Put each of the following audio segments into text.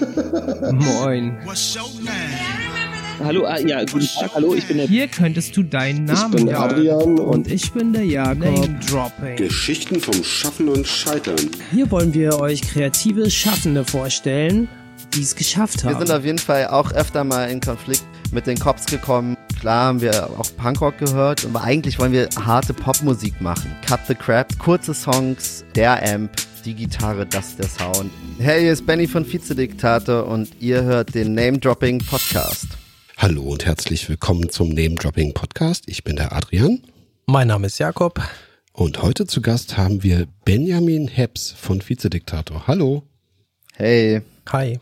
Moin. Hallo, ah, ja, guten Tag, hallo, ich bin der... Hier könntest du deinen Namen Ich bin der hören. Adrian und Und ich bin der Jakob. Name Dropping. Geschichten vom Schaffen und Scheitern. Hier wollen wir euch kreative Schaffende vorstellen, die es geschafft Wir haben. sind auf jeden Fall auch öfter mal in Konflikt mit den Cops gekommen. Klar haben wir auch Punkrock gehört, aber eigentlich wollen wir harte Popmusik machen. Cut the Crap, kurze Songs, der Amp, die Gitarre, das ist der Sound. Hey, hier ist Benny von Vizediktator und ihr hört den Name Dropping Podcast. Hallo und herzlich willkommen zum Name Dropping Podcast. Ich bin der Adrian Mein Name ist Jakob. und heute zu Gast haben wir Benjamin Heps von Vizediktator. Hallo. Hey, Hi.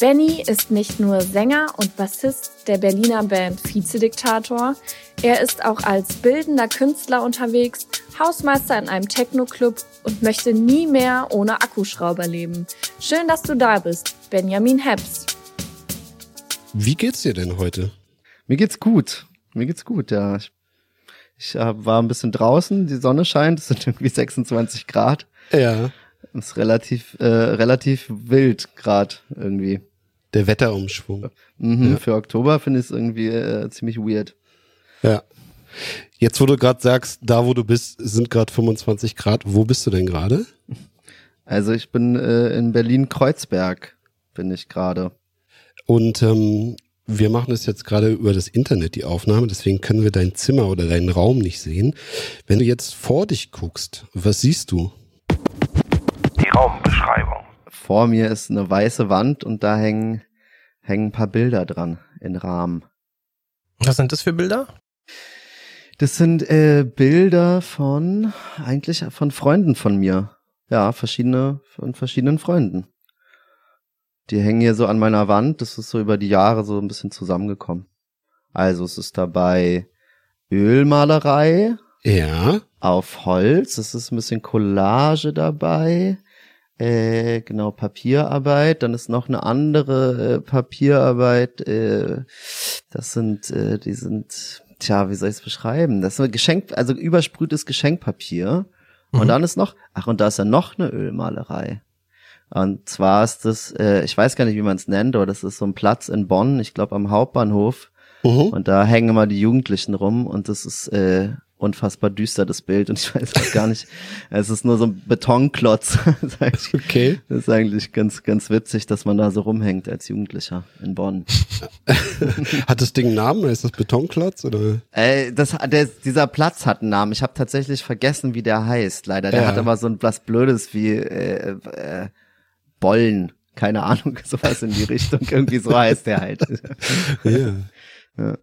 Benny ist nicht nur Sänger und Bassist der Berliner Band Vizediktator, er ist auch als bildender Künstler unterwegs, Hausmeister in einem Techno-Club und möchte nie mehr ohne Akkuschrauber leben. Schön, dass du da bist, Benjamin Heps. Wie geht's dir denn heute? mir geht's gut. Mir geht's gut, ja. Ich, ich äh, war ein bisschen draußen, die Sonne scheint, es sind irgendwie 26 Grad. Ja. Ist relativ, äh, relativ wild grad irgendwie. Der Wetterumschwung. Mhm, Ja. Für Oktober finde ich es irgendwie äh, ziemlich weird. Ja. Jetzt, wo du gerade sagst, da wo du bist, sind gerade 25 Grad. Wo bist du denn gerade? Also ich bin äh, in Berlin-Kreuzberg, bin ich gerade. Und ähm, wir machen es jetzt gerade über das Internet, die Aufnahme, deswegen können wir dein Zimmer oder deinen Raum nicht sehen. Wenn du jetzt vor dich guckst, was siehst du? Die Raumbeschreibung. Vor mir ist eine weiße Wand und da hängen, hängen ein paar Bilder dran in Rahmen. Was sind das für Bilder? Das sind äh, Bilder von, eigentlich von Freunden von mir. Ja, verschiedene, von verschiedenen Freunden. Die hängen hier so an meiner Wand. Das ist so über die Jahre so ein bisschen zusammengekommen. Also es ist dabei Ölmalerei Ja. auf Holz. Es ist ein bisschen Collage dabei. Äh, genau, Papierarbeit. Dann ist noch eine andere äh, Papierarbeit. Äh, das sind, äh, die sind, tja, wie soll ich es beschreiben? Das ist ein Geschenk, also übersprühtes Geschenkpapier. Und Mhm. dann ist noch, ach, und da ist ja noch eine Ölmalerei. Und zwar ist das, äh, ich weiß gar nicht, wie man es nennt, aber das ist so ein Platz in Bonn, ich glaube am Hauptbahnhof. Mhm. Und da hängen immer die Jugendlichen rum und das ist äh, unfassbar düster, das Bild. Und ich weiß auch gar nicht, es ist nur so ein Betonklotz. das, ist eigentlich, Okay. das ist eigentlich ganz, ganz witzig, dass man da so rumhängt als Jugendlicher in Bonn. Hat das Ding einen Namen? Ist das Betonklotz oder? Äh, das, der, dieser Platz hat einen Namen. Ich habe tatsächlich vergessen, wie der heißt, leider. Der Ja. hat aber so ein was Blödes wie äh, äh, Bollen. Keine Ahnung, sowas in die Richtung. Irgendwie so heißt der halt. Ja. Ja.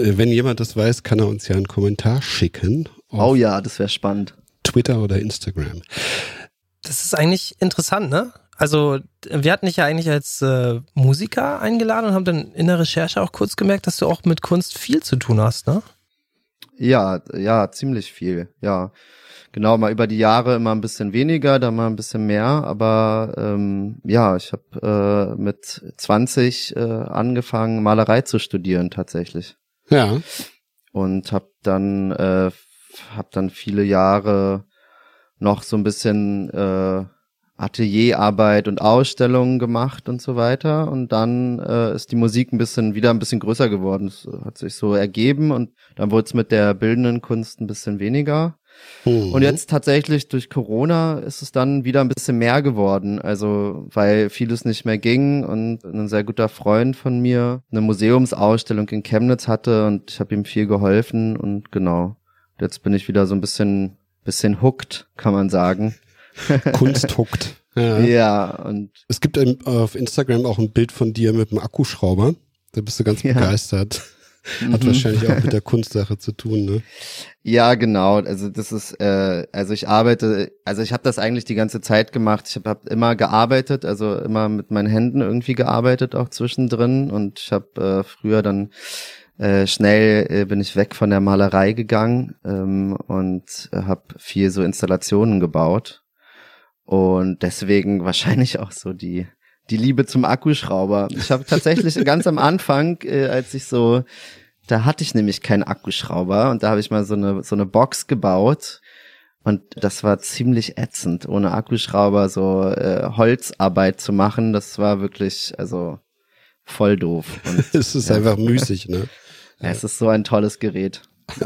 Äh, Wenn jemand das weiß, kann er uns ja einen Kommentar schicken Oh ja, das wäre spannend. Twitter oder Instagram. Das ist eigentlich interessant, ne? Also, wir hatten dich ja eigentlich als äh, Musiker eingeladen und haben dann in der Recherche auch kurz gemerkt, dass du auch mit Kunst viel zu tun hast, ne? Ja, ja, ziemlich viel, ja. Genau, mal über die Jahre immer ein bisschen weniger, dann mal ein bisschen mehr, aber ähm, ja, ich habe äh, mit 20 äh, angefangen, Malerei zu studieren tatsächlich Ja. und habe dann äh, hab dann viele Jahre noch so ein bisschen äh, Atelierarbeit und Ausstellungen gemacht und so weiter und dann äh, ist die Musik ein bisschen wieder ein bisschen größer geworden. Es hat sich so ergeben und dann wurde es mit der bildenden Kunst ein bisschen weniger. Mhm. Und jetzt tatsächlich durch Corona ist es dann wieder ein bisschen mehr geworden. Also, weil vieles nicht mehr ging und ein sehr guter Freund von mir eine Museumsausstellung in Chemnitz hatte und ich habe ihm viel geholfen und genau. Jetzt bin ich wieder so ein bisschen, bisschen hooked, kann man sagen. Kunst huckt. Ja. Ja, und Es gibt ein, auf Instagram auch ein Bild von dir mit einem Akkuschrauber. Da bist du ganz Ja. begeistert. Hat Mhm. wahrscheinlich auch mit der Kunstsache zu tun, ne? Ja, genau. Also das ist, äh, also ich arbeite, also ich habe das eigentlich die ganze Zeit gemacht. Ich habe hab immer gearbeitet, also immer mit meinen Händen irgendwie gearbeitet, auch zwischendrin. Und ich habe äh, früher dann äh, schnell äh, bin ich weg von der Malerei gegangen ähm, und äh, habe viel so Installationen gebaut. Und deswegen wahrscheinlich auch so die die Liebe zum Akkuschrauber. Ich habe tatsächlich ganz am Anfang, äh, als ich so da hatte ich nämlich keinen Akkuschrauber und da habe ich mal so eine so eine Box gebaut Und das war ziemlich ätzend, ohne Akkuschrauber so äh, Holzarbeit zu machen. Das war wirklich, also voll doof. Und, es ist ja. einfach müßig, ne? Es ist so ein tolles Gerät.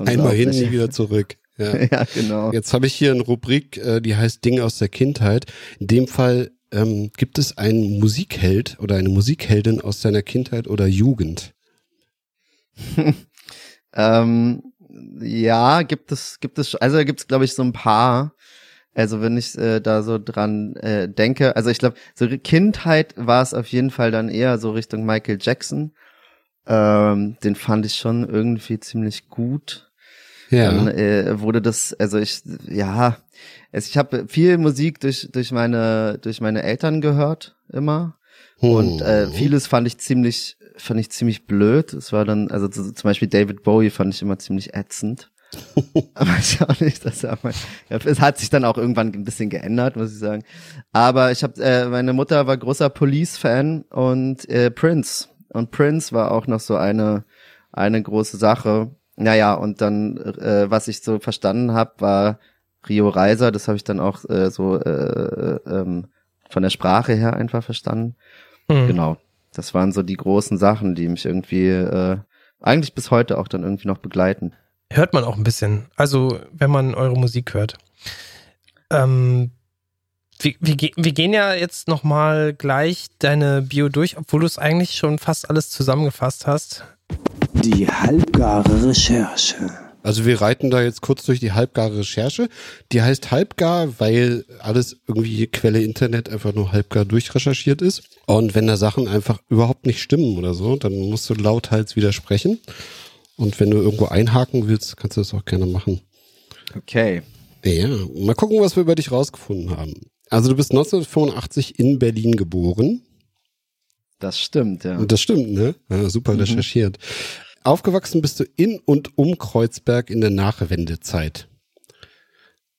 Einmal hin, nie wieder zurück. Ja, ja genau. Jetzt habe ich hier eine Rubrik, äh, die heißt Ding aus der Kindheit. In dem Fall ähm, gibt es einen Musikheld oder eine Musikheldin aus deiner Kindheit oder Jugend? ähm, ja, gibt es, gibt es, also gibt es, glaube ich, so ein paar. Also wenn ich äh, da so dran äh, denke, also ich glaube, so Kindheit war es auf jeden Fall dann eher so Richtung Michael Jackson. Ähm, den fand ich schon irgendwie ziemlich gut. Ja. Dann äh, wurde das, also ich, ja, also ich habe viel Musik durch durch meine durch meine Eltern gehört immer und äh, hm. vieles fand ich ziemlich fand ich ziemlich blöd. Es war dann, also zum Beispiel David Bowie fand ich immer ziemlich ätzend. aber ich auch nicht, dass er mal, ja, es hat sich dann auch irgendwann ein bisschen geändert, muss ich sagen. Aber ich habe, äh, meine Mutter war großer Police-Fan und äh, Prince und Prince war auch noch so eine eine große Sache. Naja, und dann, äh, was ich so verstanden habe, war Rio Reiser. Das habe ich dann auch äh, so äh, äh, ähm, von der Sprache her einfach verstanden. Mhm. Genau. Das waren so die großen Sachen, die mich irgendwie äh, eigentlich bis heute auch dann irgendwie noch begleiten. Hört man auch ein bisschen. Also, wenn man eure Musik hört. Ähm, wir, wir, wir gehen ja jetzt nochmal gleich deine Bio durch, obwohl du es eigentlich schon fast alles zusammengefasst hast. Die halbgare Recherche. Also wir reiten da jetzt kurz durch die halbgare Recherche. Die heißt halbgar, weil alles irgendwie Quelle Internet einfach nur halbgar durchrecherchiert ist. Und wenn da Sachen einfach überhaupt nicht stimmen oder so, dann musst du lauthals widersprechen. Und wenn du irgendwo einhaken willst, kannst du das auch gerne machen. Okay. Ja, mal gucken, was wir über dich rausgefunden haben. Also du bist 1985 in Berlin geboren. Das stimmt, ja. Und das stimmt, ne? Ja, super mhm. recherchiert. Aufgewachsen bist du in und um Kreuzberg in der Nachwendezeit.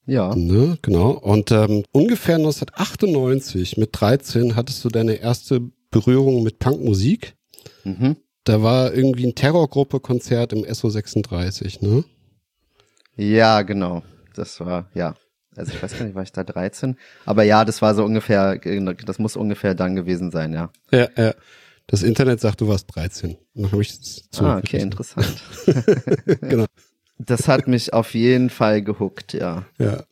Ja. Ne, genau. Und ähm, ungefähr 1998 mit 13 hattest du deine erste Berührung mit Punkmusik. Mhm. Da war irgendwie ein Terrorgruppe-Konzert im SO36, ne? Ja, genau. Das war, ja. Also ich weiß gar nicht, war ich da 13? Aber ja, das war so ungefähr, das muss ungefähr dann gewesen sein, ja. Ja, ja. Das Internet sagt, du warst 13. Dann habe ich Ah, okay, interessant. genau. Das hat mich auf jeden Fall gehuckt, ja. Ja.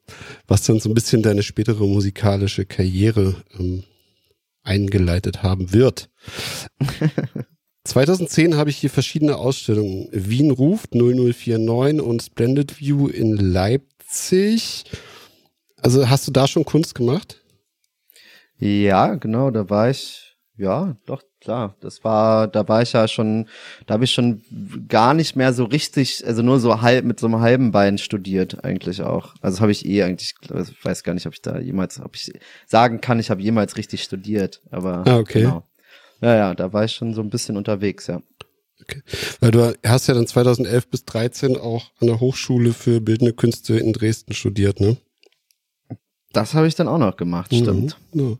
Was dann so ein bisschen deine spätere musikalische Karriere ähm, eingeleitet haben wird. 2010 habe ich hier verschiedene Ausstellungen. Wien ruft 0049 und Splendid View in Leipzig. Also hast du da schon Kunst gemacht? Ja, genau, da war ich, ja, doch, klar. Das war, da war ich ja schon, da habe ich schon gar nicht mehr so richtig, also nur so halb mit so einem halben Bein studiert eigentlich auch. Also habe ich eh eigentlich, ich weiß gar nicht, ob ich da jemals, ob ich sagen kann, ich habe jemals richtig studiert. Aber ah, okay. genau. Ja, ja, da war ich schon so ein bisschen unterwegs, ja. Okay. Weil du hast ja dann 2011 bis 13 auch an der Hochschule für Bildende Künste in Dresden studiert, ne? Das habe ich dann auch noch gemacht, mhm. stimmt. Mhm.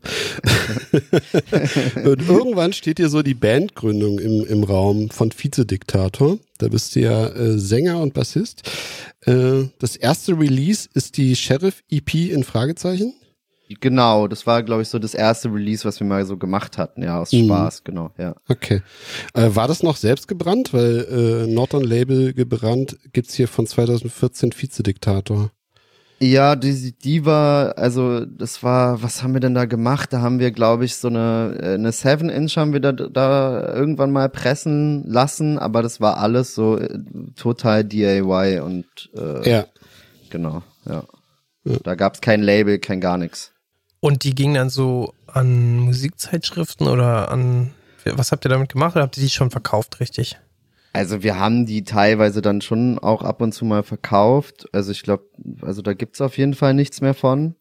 und irgendwann steht hier so die Bandgründung im, im Raum von Vizediktator. Da bist du ja äh, Sänger und Bassist. Äh, das erste Release ist die Sheriff EP in Fragezeichen. Genau, das war, glaube ich, so das erste Release, was wir mal so gemacht hatten, ja, aus mhm. Spaß, genau, ja. Okay. Äh, war das noch selbst gebrannt? Weil äh, Norton Label gebrannt gibt's hier von 2014 Vizediktator. Ja, die, die war, also das war, was haben wir denn da gemacht? Da haben wir, glaube ich, so eine äh, eine Seven Inch haben wir da, da irgendwann mal pressen lassen, aber das war alles so äh, total DIY und äh, ja, genau, ja. ja. Da gab's kein Label, kein gar nichts. Und die ging dann so an Musikzeitschriften oder an was habt ihr damit gemacht oder habt ihr die schon verkauft, richtig? Also wir haben die teilweise dann schon auch ab und zu mal verkauft. Also ich glaube, also da gibt's auf jeden Fall nichts mehr von.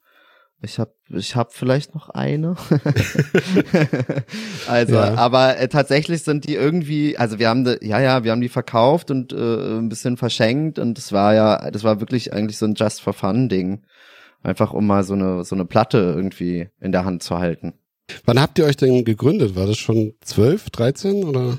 Ich habe ich hab vielleicht noch eine. also, ja. aber äh, tatsächlich sind die irgendwie, also wir haben die, ja ja, wir haben die verkauft und äh, ein bisschen verschenkt und das war ja, das war wirklich eigentlich so ein Just for Fun Ding, einfach um mal so eine so eine Platte irgendwie in der Hand zu halten. Wann habt ihr euch denn gegründet? War das schon 12, 13 oder?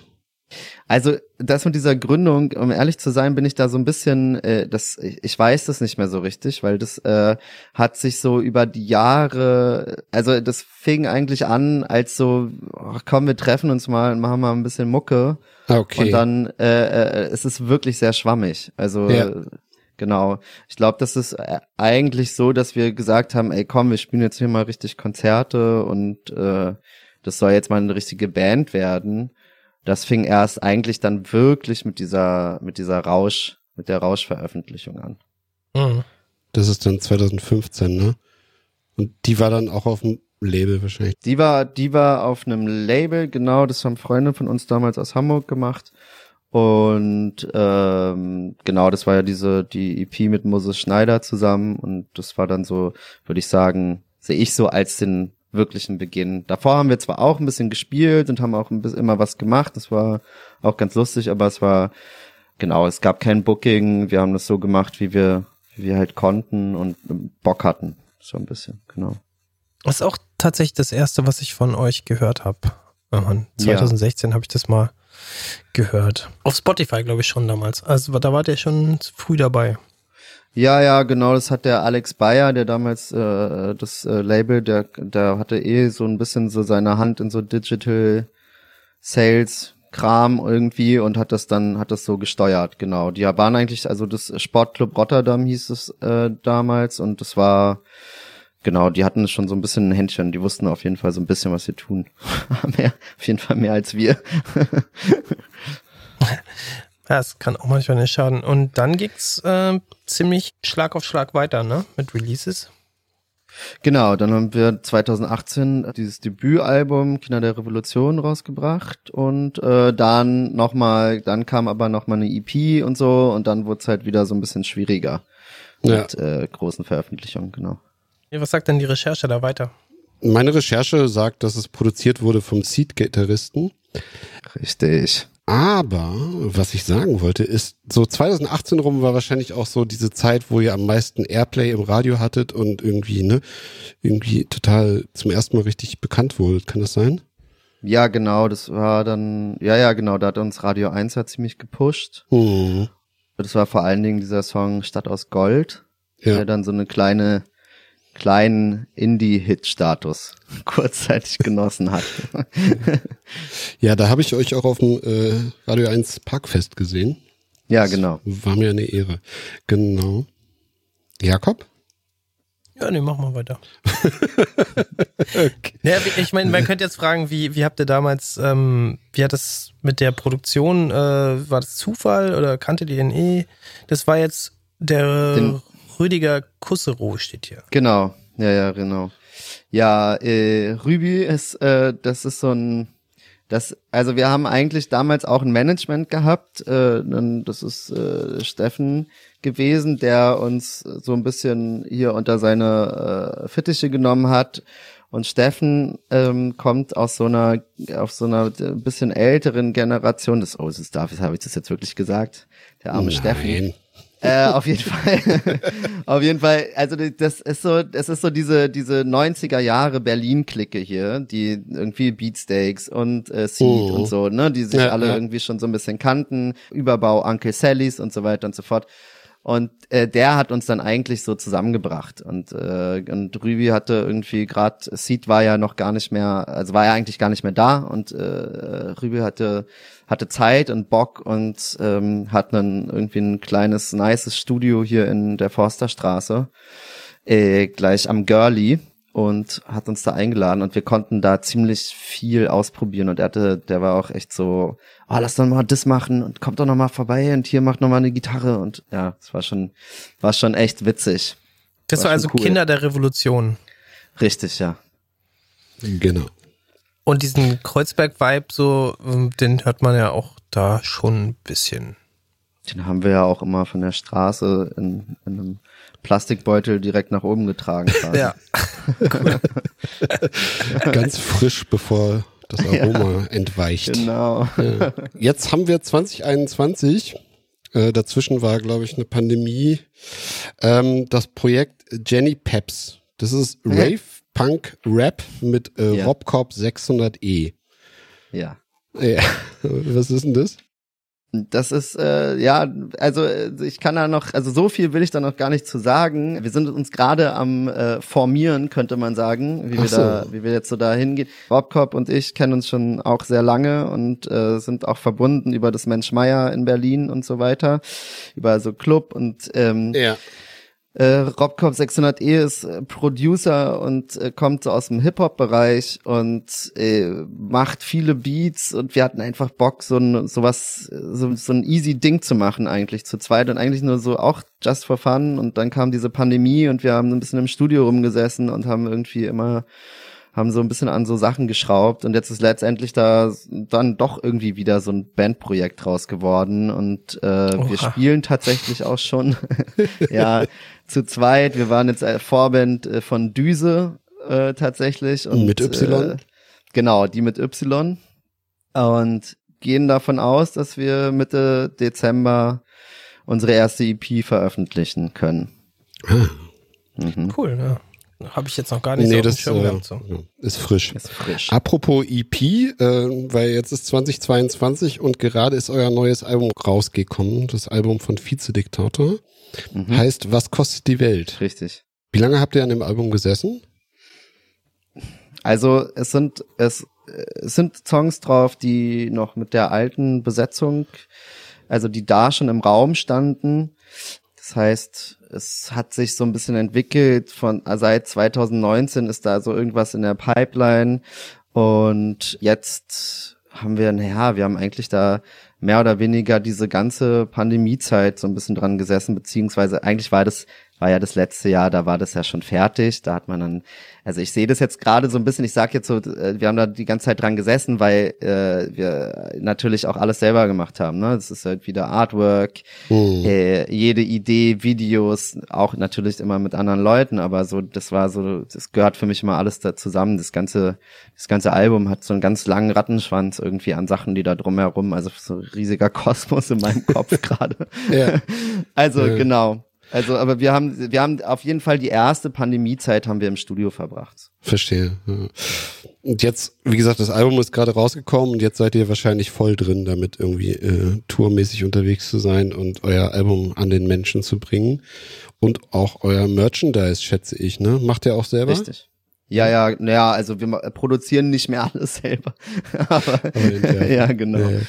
Also das mit dieser Gründung, um ehrlich zu sein, bin ich da so ein bisschen, äh, das, ich weiß das nicht mehr so richtig, weil das äh, hat sich so über die Jahre, also das fing eigentlich an als so, ach, komm, wir treffen uns mal und machen mal ein bisschen Mucke. Okay. Und dann äh, äh, es ist wirklich sehr schwammig. Also Ja. genau. Ich glaube, das ist äh, eigentlich so, dass wir gesagt haben, ey komm, wir spielen jetzt hier mal richtig Konzerte und äh, das soll jetzt mal eine richtige Band werden. Das fing erst eigentlich dann wirklich mit dieser mit dieser Rausch mit der Rauschveröffentlichung an. Mhm. Das ist dann 2015, ne? Und die war dann auch auf dem Label wahrscheinlich. Die war, die war auf einem Label, genau, das haben Freunde von uns damals aus Hamburg gemacht. Und ähm, genau, das war ja diese, die EP mit Moses Schneider zusammen und das war dann so, würde ich sagen, sehe ich so als den wirklichen Beginn. Davor haben wir zwar auch ein bisschen gespielt und haben auch ein bisschen immer was gemacht, das war auch ganz lustig, aber es war, genau, es gab kein Booking, wir haben das so gemacht, wie wir, wie wir halt konnten und Bock hatten. So ein bisschen, genau. Das ist auch tatsächlich das erste, was ich von euch gehört habe. 2016 habe ich das mal gehört. Auf Spotify, glaube ich, schon damals. Also da wart ihr schon früh dabei. Ja, ja, genau, das hat der Alex Bayer, der damals äh, das äh, Label, der, der hatte eh so ein bisschen so seine Hand in so Digital Sales Kram irgendwie und hat das dann, hat das so gesteuert, genau. Die waren eigentlich, also das Sportclub Rotterdam hieß es äh, damals und das war, genau, die hatten schon so ein bisschen ein Händchen, die wussten auf jeden Fall so ein bisschen, was sie tun. mehr, auf jeden Fall mehr als wir. Ja, es kann auch manchmal nicht schaden. Und dann ging's äh, ziemlich Schlag auf Schlag weiter, ne? Mit Releases. Genau, dann haben wir 2018 dieses Debütalbum Kinder der Revolution rausgebracht und äh, dann nochmal, dann kam aber nochmal eine EP und so und dann wurde es halt wieder so ein bisschen schwieriger Ja. mit äh, großen Veröffentlichungen, genau. Ja, Was sagt denn die Recherche da weiter? Meine Recherche sagt, dass es produziert wurde vom Seed-Gitarristen. Richtig. Aber was ich sagen wollte, ist, so 2018 rum war wahrscheinlich auch so diese Zeit, wo ihr am meisten Airplay im Radio hattet und irgendwie, ne, irgendwie total zum ersten Mal richtig bekannt wurdet. Kann das sein? Ja, genau, das war dann, ja, ja, genau, da hat uns Radio 1 hat ziemlich gepusht. Hm. Das war vor allen Dingen dieser Song Stadt aus Gold, Ja. der dann so eine kleine, kleinen Indie-Hit-Status kurzzeitig genossen hat. Ja, da habe ich euch auch auf dem äh, Radio 1 Parkfest gesehen. ja, genau. War mir eine Ehre. Genau. Jakob? Ja, nee, mach mal weiter. ja, wie- ich meine, man könnte jetzt fragen, wie, wie habt ihr damals, ähm, wie hat das mit der Produktion, äh, war das Zufall oder kannte ihr den eh? Das war jetzt der Den- Rüdiger Kusserow steht hier. Genau, ja, ja, genau. Ja, äh, Rübi ist, äh, das ist so ein, das, also wir haben eigentlich damals auch ein Management gehabt. Äh, das ist äh, Steffen gewesen, der uns so ein bisschen hier unter seine äh, Fittiche genommen hat. Und Steffen ähm, kommt aus so einer, auf so einer äh, bisschen älteren Generation. Das, oh, das ist, darf, habe ich das jetzt wirklich gesagt? Der arme Steffen. Äh, auf jeden Fall. auf jeden Fall. Also das ist so, es ist so diese diese 90er Jahre Berlin-Clique hier, die irgendwie Beatsteaks und äh, Seed Oh. und so, ne, die sich Ja, alle ja. irgendwie schon so ein bisschen kannten, Überbau Uncle Sallys und so weiter und so fort. Und äh, der hat uns dann eigentlich so zusammengebracht. Und, äh, und Rübi hatte irgendwie gerade, Seed war ja noch gar nicht mehr, also war ja eigentlich gar nicht mehr da. Und äh, Rübi hatte, hatte Zeit und Bock und ähm, hat dann irgendwie ein kleines, nices Studio hier in der Forsterstraße, äh, gleich am Girlie und hat uns da eingeladen und wir konnten da ziemlich viel ausprobieren und er hatte, der war auch echt so, oh, lass doch mal das machen und kommt doch noch mal vorbei und hier macht noch mal eine Gitarre und ja, es war schon, war schon echt witzig. Das War war also cool. Kinder der Revolution. Richtig, ja. Genau. Und diesen Kreuzberg-Vibe, so, ähm, den hört man ja auch da schon ein bisschen. Den haben wir ja auch immer von der Straße in, in einem Plastikbeutel direkt nach oben getragen. quasi. Ganz frisch, bevor das Aroma entweicht. Genau. Ja. Jetzt haben wir 2021. Äh, dazwischen war, glaube ich, eine Pandemie. Ähm, das Projekt Jenny Peps. Das ist Rave Punk Rap mit äh, Ja. Robcorp 600E. Ja. Ja. Was ist denn das? Das ist, äh, ja, also äh, ich kann da noch, also so viel will ich da noch gar nicht zu sagen. Wir sind uns gerade am äh, Formieren, könnte man sagen, wie wir so. da, wie wir jetzt so da hingehen. Robcop und ich kennen uns schon auch sehr lange und äh, sind auch verbunden über das Mensch Meier in Berlin und so weiter, über so Club und ähm, Ja. Äh, Robcop 600e ist äh, Producer und äh, kommt so aus dem Hip-Hop-Bereich und äh, macht viele Beats und wir hatten einfach Bock, so ein sowas, so, so ein easy Ding zu machen eigentlich zu zweit und eigentlich nur so auch just for fun. Und dann kam diese Pandemie und wir haben ein bisschen im Studio rumgesessen und haben irgendwie immer haben so ein bisschen an so Sachen geschraubt und jetzt ist letztendlich da dann doch irgendwie wieder so ein Bandprojekt raus geworden und äh, wir spielen tatsächlich auch schon ja zu zweit. Wir waren jetzt äh, Vorband äh, von Düse äh, tatsächlich und Mit Y? Äh, genau, die mit Y und gehen davon aus, dass wir Mitte Dezember unsere erste EP veröffentlichen können. Ah, Mhm. Cool, ja. Habe ich jetzt noch gar nicht nee, so das Schirm äh, gehabt. So. ja, ist frisch. Ist frisch. Apropos EP, äh, weil jetzt ist 2022 und gerade ist euer neues Album rausgekommen, das Album von Vizediktator. Mhm. Heißt, was kostet die Welt? Richtig. Wie lange habt ihr an dem Album gesessen? Also es sind es, es sind Songs drauf, die noch mit der alten Besetzung, also die da schon im Raum standen. Das heißt, es hat sich so ein bisschen entwickelt von seit 2019 ist da so irgendwas in der Pipeline. Und jetzt haben wir, naja, wir haben eigentlich da mehr oder weniger diese ganze Pandemiezeit so ein bisschen dran gesessen, beziehungsweise eigentlich war das, war ja das letzte Jahr, da war das ja schon fertig, da hat man dann, also ich sehe das jetzt gerade so ein bisschen, ich sag jetzt so, äh, wir haben da die ganze Zeit dran gesessen, weil äh, wir natürlich auch alles selber gemacht haben, ne, das ist halt wieder Artwork, Hm. äh, jede Idee, Videos, auch natürlich immer mit anderen Leuten, aber so, das war so, das gehört für mich immer alles da zusammen. Das ganze, das ganze Album hat so einen ganz langen Rattenschwanz irgendwie an Sachen, die da drumherum, also so ein riesiger Kosmos in meinem Kopf gerade. Ja. Also Ja. genau. Also, aber wir haben, wir haben auf jeden Fall die erste Pandemiezeit haben wir im Studio verbracht. Verstehe. Ja. Und jetzt, wie gesagt, das Album ist gerade rausgekommen und jetzt seid ihr wahrscheinlich voll drin, damit irgendwie äh, tourmäßig unterwegs zu sein und euer Album an den Menschen zu bringen. Und auch euer Merchandise, schätze ich, ne? Macht ihr auch selber? Richtig. Ja, ja, naja, also wir produzieren nicht mehr alles selber. aber, Aber, ja, genau. Ja, ja.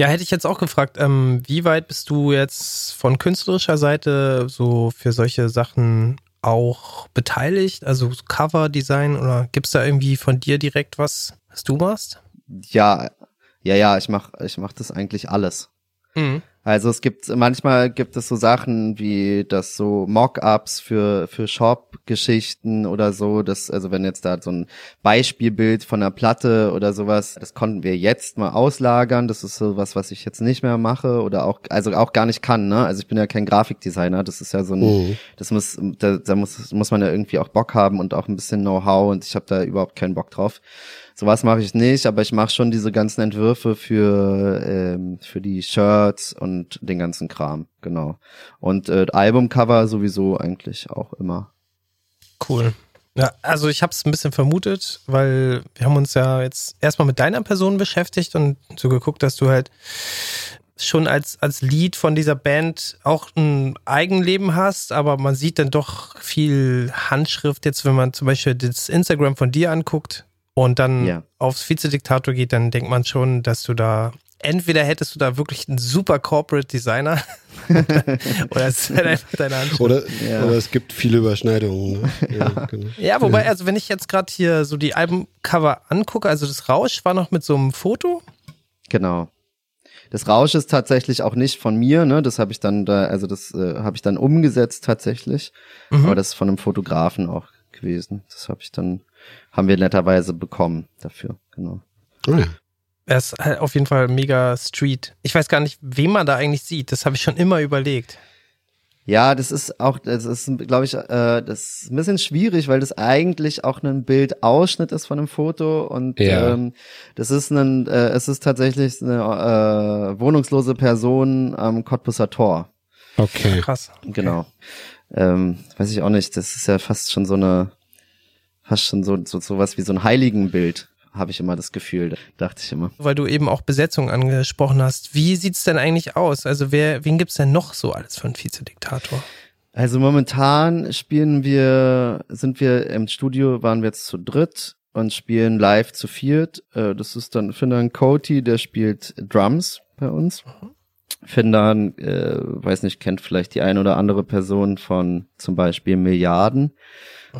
Ja, hätte ich jetzt auch gefragt, ähm, wie weit bist du jetzt von künstlerischer Seite so für solche Sachen auch beteiligt? Also Coverdesign oder gibt's da irgendwie von dir direkt was, was du machst? Ja, ja, ja, ich mach, ich mach das eigentlich alles. Mhm. Also es gibt manchmal gibt es so Sachen wie das so Mock-ups für für Shop-Geschichten oder so. Das also wenn jetzt da so ein Beispielbild von einer Platte oder sowas, das konnten wir jetzt mal auslagern. Das ist so was, was ich jetzt nicht mehr mache oder auch also auch gar nicht kann. Ne? Also ich bin ja kein Grafikdesigner. Das ist ja so ein Mhm. das muss da, da muss muss man ja irgendwie auch Bock haben und auch ein bisschen Know-how und ich habe da überhaupt keinen Bock drauf. Sowas mache ich nicht, aber ich mache schon diese ganzen Entwürfe für ähm, für die Shirts und den ganzen Kram, genau. Und äh, Albumcover sowieso eigentlich auch immer. Cool. Ja, also ich habe es ein bisschen vermutet, weil wir haben uns ja jetzt erstmal mit deiner Person beschäftigt und so geguckt, dass du halt schon als, als Lied von dieser Band auch ein Eigenleben hast, aber man sieht dann doch viel Handschrift jetzt, wenn man zum Beispiel das Instagram von dir anguckt und dann Ja. aufs Vizediktator geht, dann denkt man schon, dass du da entweder hättest du da wirklich einen super Corporate Designer oder es ist halt einfach deine Handschrift. Oder, Ja. oder es gibt viele Überschneidungen. Ne? Ja, genau. Ja, wobei, also wenn ich jetzt gerade hier so die Albumcover angucke, also das Rausch war noch mit so einem Foto. Genau. Das Rausch ist tatsächlich auch nicht von mir, ne? Das habe ich dann da, also das äh, habe ich dann umgesetzt tatsächlich. Mhm. Aber das ist von einem Fotografen auch gewesen. Das habe ich dann, haben wir netterweise bekommen dafür, genau. Oh ja. Er ist halt auf jeden Fall mega Street. Ich weiß gar nicht, wen man da eigentlich sieht. Das habe ich schon immer überlegt. Ja, das ist auch, das ist, glaube ich, äh, das ist ein bisschen schwierig, weil das eigentlich auch ein Bildausschnitt ist von einem Foto und Ja. ähm, das ist ein, äh, es ist tatsächlich eine äh, wohnungslose Person am Cottbusser Tor. Okay. Krass. Genau. Ähm, weiß ich auch nicht, das ist ja fast schon so eine, fast schon so, so, so was wie so ein Heiligenbild. habe ich immer das Gefühl, dachte ich immer. Weil du eben auch Besetzung angesprochen hast. Wie sieht's denn eigentlich aus? Also wer, wen gibt's denn noch so alles für einen Vizediktator? Also momentan spielen wir, sind wir im Studio, waren wir jetzt zu dritt und spielen live zu viert. Äh, Das ist dann Findan Coty, der spielt Drums bei uns. Findan, äh, weiß nicht, kennt vielleicht die eine oder andere Person von zum Beispiel Milliarden.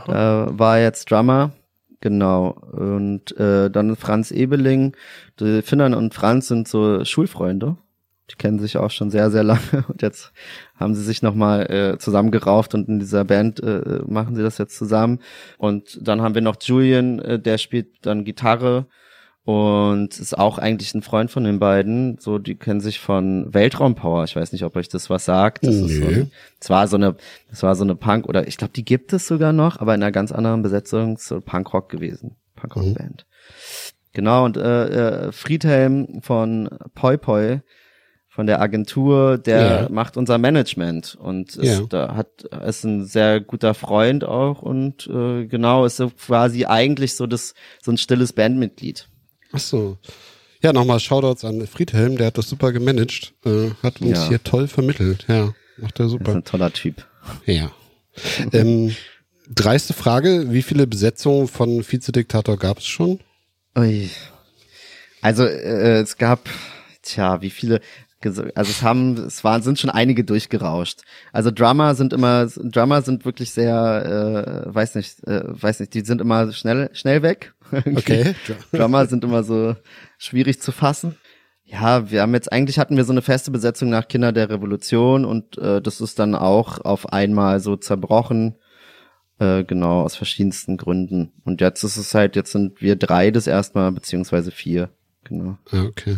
Äh, war jetzt Drummer. Genau. Und äh, dann Franz Ebeling. Die Findan und Franz sind so Schulfreunde. Die kennen sich auch schon sehr, sehr lange. Und jetzt haben sie sich nochmal äh, zusammengerauft und in dieser Band äh, machen sie das jetzt zusammen. Und dann haben wir noch Julian, äh, der spielt dann Gitarre und ist auch eigentlich ein Freund von den beiden. So, die kennen sich von Weltraumpower. Ich weiß nicht, ob euch das was sagt. Das ist so, Nö. es war so eine, es war so eine Punk oder ich glaube, die gibt es sogar noch, aber in einer ganz anderen Besetzung, so Punkrock gewesen, Punkrock-Band. Genau und äh, äh, Friedhelm von Poi Poi von der Agentur, der Ja. macht unser Management und ist, Ja. da hat ist ein sehr guter Freund auch und äh, genau ist so quasi eigentlich so das so ein stilles Bandmitglied. Ach so. Ja, nochmal Shoutouts an Friedhelm, der hat das super gemanagt, äh, hat uns Ja. hier toll vermittelt. Ja, macht er Ist super. ein toller Typ. Ja. ähm, dreiste Frage, wie viele Besetzungen von Vizediktator gab es schon? Ui. Also äh, es gab, tja, wie viele, also es haben, es waren, sind schon einige durchgerauscht. Also Drummer sind immer, Drummer sind wirklich sehr, äh, weiß nicht, äh, weiß nicht, die sind immer schnell, schnell weg. Okay. Drummer sind immer so schwierig zu fassen. Ja, wir haben jetzt eigentlich hatten wir so eine feste Besetzung nach Kinder der Revolution und äh, das ist dann auch auf einmal so zerbrochen. Äh, genau, aus verschiedensten Gründen. Und jetzt ist es halt, jetzt sind wir drei das erstmal, beziehungsweise vier. Genau. Ja, okay.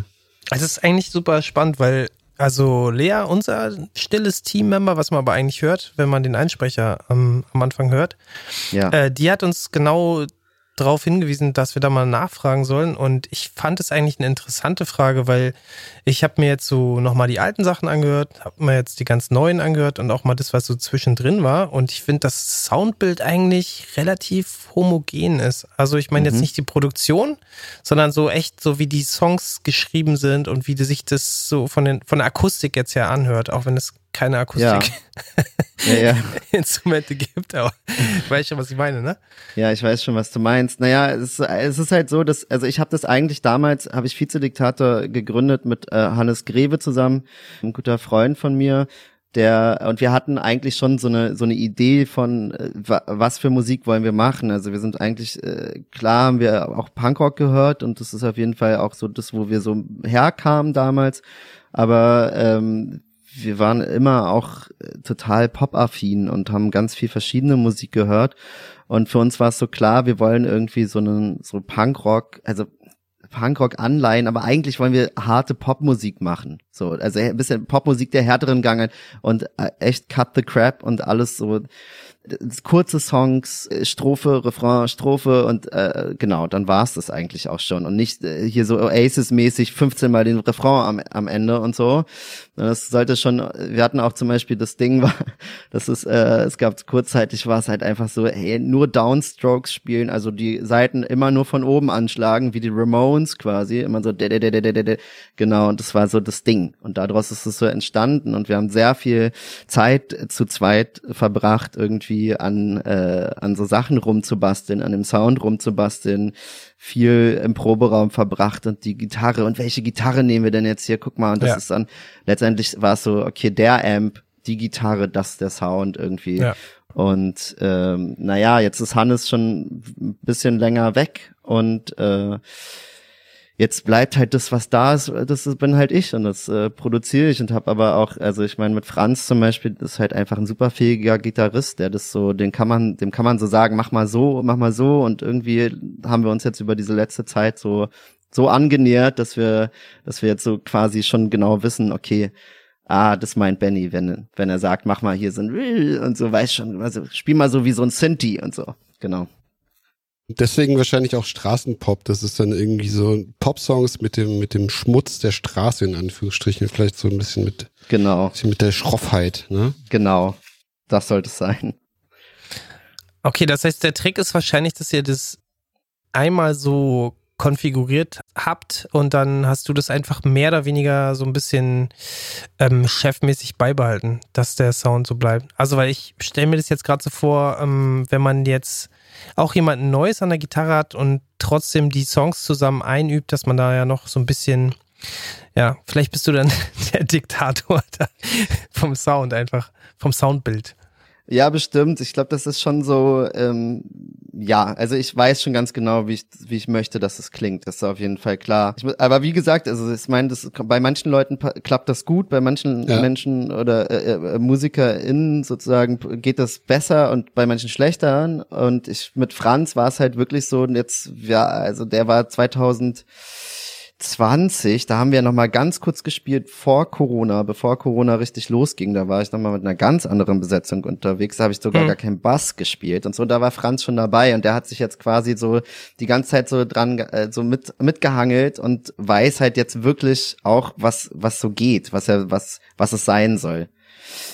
Es ist eigentlich super spannend, weil also Lea, unser stilles Teammember, was man aber eigentlich hört, wenn man den Einsprecher am, am Anfang hört, Ja. äh, die hat uns genau darauf hingewiesen, dass wir da mal nachfragen sollen. Und ich fand es eigentlich eine interessante Frage, weil ich habe mir jetzt so nochmal die alten Sachen angehört, habe mir jetzt die ganz neuen angehört und auch mal das, was so zwischendrin war. Und ich finde, das Soundbild eigentlich relativ homogen ist. Also ich meine jetzt nicht die Produktion, sondern so echt so, wie die Songs geschrieben sind und wie sich das so von, den, von der Akustik jetzt her anhört, auch wenn es keine Akustik ja, ja. Instrumente gibt, aber ich weiß schon, was ich meine, ne? Ja, ich weiß schon, was du meinst. Naja, es, es ist halt so, dass, also ich habe das eigentlich damals, habe ich Vizediktator gegründet mit äh, Hannes Greve zusammen, ein guter Freund von mir, der und wir hatten eigentlich schon so eine so eine Idee von äh, wa- was für Musik wollen wir machen. Also wir sind eigentlich äh, klar haben wir auch Punkrock gehört und das ist auf jeden Fall auch so das, wo wir so herkamen damals. Aber ähm, wir waren immer auch äh, total pop-affin und haben ganz viel verschiedene Musik gehört. Und für uns war es so klar, wir wollen irgendwie so einen so Punkrock, also Punkrock anleihen, aber eigentlich wollen wir harte Popmusik machen. So, also ein bisschen Popmusik der härteren Gange und äh, echt Cut the Crap und alles so kurze Songs, äh, Strophe, Refrain, Strophe und äh, genau, dann war's das eigentlich auch schon und nicht äh, hier so Oasis-mäßig 15 Mal den Refrain am, am Ende und so. Das sollte schon, wir hatten auch zum Beispiel das Ding war, das ist, äh, es gab kurzzeitig war es halt einfach so, hey, nur Downstrokes spielen, also die Seiten immer nur von oben anschlagen, wie die Ramones quasi, immer so, genau, und das war so das Ding. Und daraus ist es so entstanden und wir haben sehr viel Zeit zu zweit verbracht, irgendwie an, äh, an so Sachen rumzubasteln, an dem Sound rumzubasteln, viel im Proberaum verbracht und die Gitarre und welche Gitarre nehmen wir denn jetzt hier? Guck mal, und das Ja. ist dann, letztendlich war es so, okay, der Amp, die Gitarre, das ist der Sound irgendwie. Ja. Und ähm, naja, jetzt ist Hannes schon ein bisschen länger weg und äh, jetzt bleibt halt das, was da ist, das ist- bin halt ich und das äh, produziere ich und habe aber auch, also ich meine mit Franz zum Beispiel, ist halt einfach ein super fähiger Gitarrist, der das so, den kann man, dem kann man so sagen, mach mal so, mach mal so und irgendwie haben wir uns jetzt über diese letzte Zeit so so angenähert, dass wir, dass wir jetzt so quasi schon genau wissen, okay, ah, das meint Benny, wenn, wenn er sagt, mach mal hier so ein und so, weiß schon, also spiel mal so wie so ein Sinti und so, genau. Deswegen wahrscheinlich auch Straßenpop. Das ist dann irgendwie so Popsongs mit dem, mit dem Schmutz der Straße in Anführungsstrichen. Vielleicht so ein bisschen mit, Genau, bisschen mit der Schroffheit, ne? genau. Das sollte es sein. Okay, das heißt, der Trick ist wahrscheinlich, dass ihr das einmal so konfiguriert habt und dann hast du das einfach mehr oder weniger so ein bisschen ähm, chefmäßig beibehalten, dass der Sound so bleibt. Also, weil ich stelle mir das jetzt gerade so vor, ähm, wenn man jetzt auch jemanden Neues an der Gitarre hat und trotzdem die Songs zusammen einübt, dass man da ja noch so ein bisschen, ja, vielleicht bist du dann der Diktator vom Sound einfach, vom Soundbild. Ja, bestimmt. Ich glaube, das ist schon so, ähm, ja, also ich weiß schon ganz genau, wie ich, wie ich möchte, dass es klingt. Das ist auf jeden Fall klar. Ich, aber wie gesagt, also ich meine, das, bei manchen Leuten klappt das gut, bei manchen ja. Menschen oder äh, äh, MusikerInnen sozusagen geht das besser und bei manchen schlechter. Und ich mit Franz war es halt wirklich so, und jetzt, ja, also der war 2000 20, da haben wir noch mal ganz kurz gespielt vor Corona, bevor Corona richtig losging. Da war ich noch mal mit einer ganz anderen Besetzung unterwegs. Da habe ich sogar mhm. gar keinen Bass gespielt und so. Da war Franz schon dabei und der hat sich jetzt quasi so die ganze Zeit so dran, äh, so mit mitgehangelt und weiß halt jetzt wirklich auch, was was so geht, was er was was es sein soll.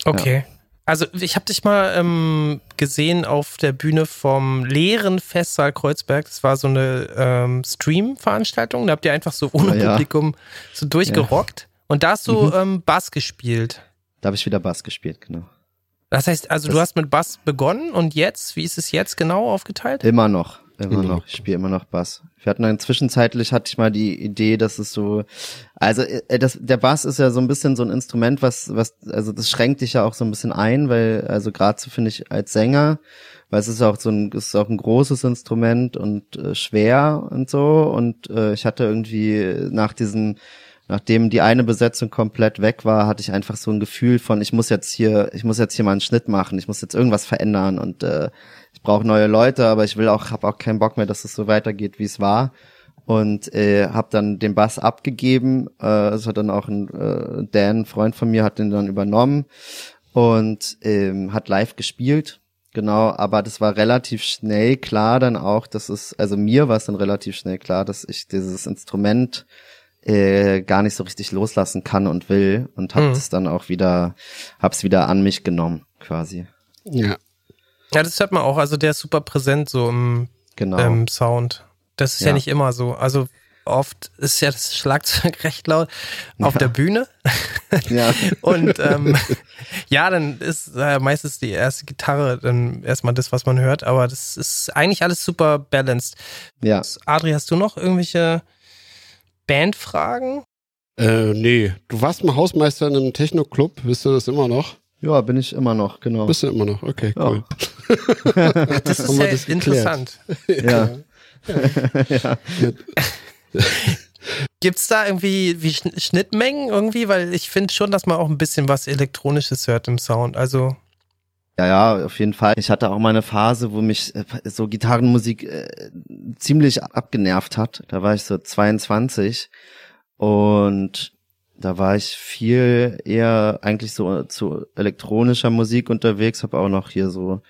Okay. Ja. Also ich habe dich mal ähm, gesehen auf der Bühne vom leeren Festsaal Kreuzberg. Das war so eine ähm, Stream-Veranstaltung. Da habt ihr einfach so ohne ja. Publikum so durchgerockt. Ja. Und da hast du mhm. ähm, Bass gespielt. Da habe ich wieder Bass gespielt, genau. Das heißt, also das du hast mit Bass begonnen und jetzt, wie ist es jetzt genau aufgeteilt? Immer noch. Immer noch. Ich spiele immer noch Bass. Wir hatten dann zwischenzeitlich hatte ich mal die Idee, dass es so, also äh, das, der Bass ist ja so ein bisschen so ein Instrument, was, was, also das schränkt dich ja auch so ein bisschen ein, weil, also gerade so finde ich als Sänger, weil es ist auch so ein, ist auch ein großes Instrument und äh, schwer und so. Und äh, ich hatte irgendwie nach diesen nachdem die eine Besetzung komplett weg war, hatte ich einfach so ein Gefühl von, ich muss jetzt hier, ich muss jetzt hier mal einen Schnitt machen, ich muss jetzt irgendwas verändern und äh, ich brauche neue Leute, aber ich will auch, habe auch keinen Bock mehr, dass es so weitergeht, wie es war. Und äh, habe dann den Bass abgegeben. Äh, es hat dann auch ein äh, Dan, Freund von mir, hat den dann übernommen und ähm, hat live gespielt. Genau, aber das war relativ schnell klar dann auch, dass es, also mir war es dann relativ schnell klar, dass ich dieses Instrument äh, gar nicht so richtig loslassen kann und will und habe es mhm. dann auch wieder, hab's wieder an mich genommen, quasi. Ja. Ja, das hört man auch. Also der ist super präsent so im genau. ähm, Sound. Das ist ja. ja. nicht immer so. Also oft ist ja das Schlagzeug recht laut auf ja. der Bühne. ja. Und ähm, ja, dann ist äh, meistens die erste Gitarre dann erstmal das, was man hört. Aber das ist eigentlich alles super balanced. Ja. Adri, hast du noch irgendwelche Bandfragen? Äh, nee. Du warst mal Hausmeister in einem Techno-Club. Bist du das immer noch? Ja, bin ich immer noch, genau. Bist du immer noch, okay, cool. Ja. das ist ja das interessant. Ja. ja. Gibt es da irgendwie wie Schnittmengen irgendwie? Weil ich finde schon, dass man auch ein bisschen was Elektronisches hört im Sound. Also. Ja, ja, auf jeden Fall. Ich hatte auch mal eine Phase, wo mich äh, so Gitarrenmusik äh, ziemlich abgenervt hat. Da war ich so 22 und da war ich viel eher eigentlich so zu elektronischer Musik unterwegs, habe auch noch hier so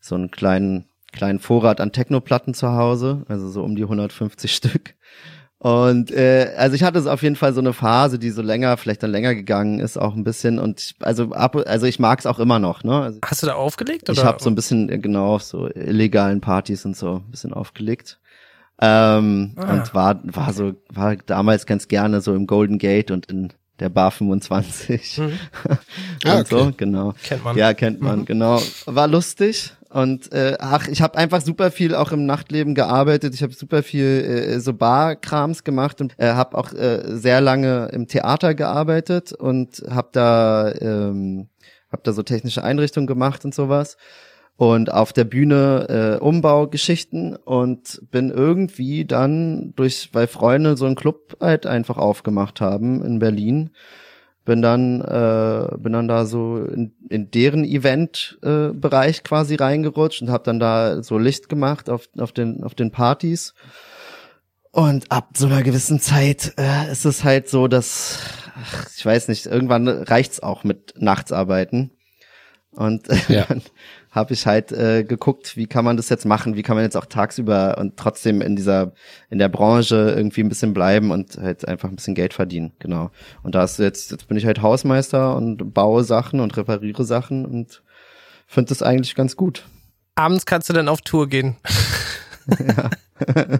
so einen kleinen kleinen Vorrat an Technoplatten zu Hause, also so um die 150 Stück. Und äh, also ich hatte es auf jeden Fall so eine Phase, die so länger, vielleicht dann länger gegangen ist, auch ein bisschen. Und ich, also ab, also ich mag es auch immer noch. Ne? Also Hast du da aufgelegt? Oder? Ich habe so ein bisschen äh, genau auf so illegalen Partys und so ein bisschen aufgelegt. Ähm, ah. Und war, war so, war damals ganz gerne so im Golden Gate und in der Bar 25. Mhm. und ah, okay. so, genau. Kennt man. Ja, kennt man, mhm. genau. War lustig. Und äh, ach, ich habe einfach super viel auch im Nachtleben gearbeitet. Ich habe super viel äh, so Barkrams gemacht und äh, habe auch äh, sehr lange im Theater gearbeitet und habe da ähm, hab da so technische Einrichtungen gemacht und sowas und auf der Bühne äh, Umbaugeschichten und bin irgendwie dann durch, weil Freunde so einen Club halt einfach aufgemacht haben in Berlin, bin dann äh, bin dann da so in, in deren Event-Bereich äh, Bereich quasi reingerutscht und habe dann da so Licht gemacht auf auf den auf den Partys und ab so einer gewissen Zeit äh, ist es halt so, dass ach, ich weiß nicht, irgendwann reicht's auch mit Nachtsarbeiten und äh, ja. dann habe ich halt äh, geguckt, wie kann man das jetzt machen, wie kann man jetzt auch tagsüber und trotzdem in dieser, in der Branche irgendwie ein bisschen bleiben und halt einfach ein bisschen Geld verdienen, genau. Und da ist jetzt, jetzt bin ich halt Hausmeister und baue Sachen und repariere Sachen und finde das eigentlich ganz gut. Abends kannst du dann auf Tour gehen. ja.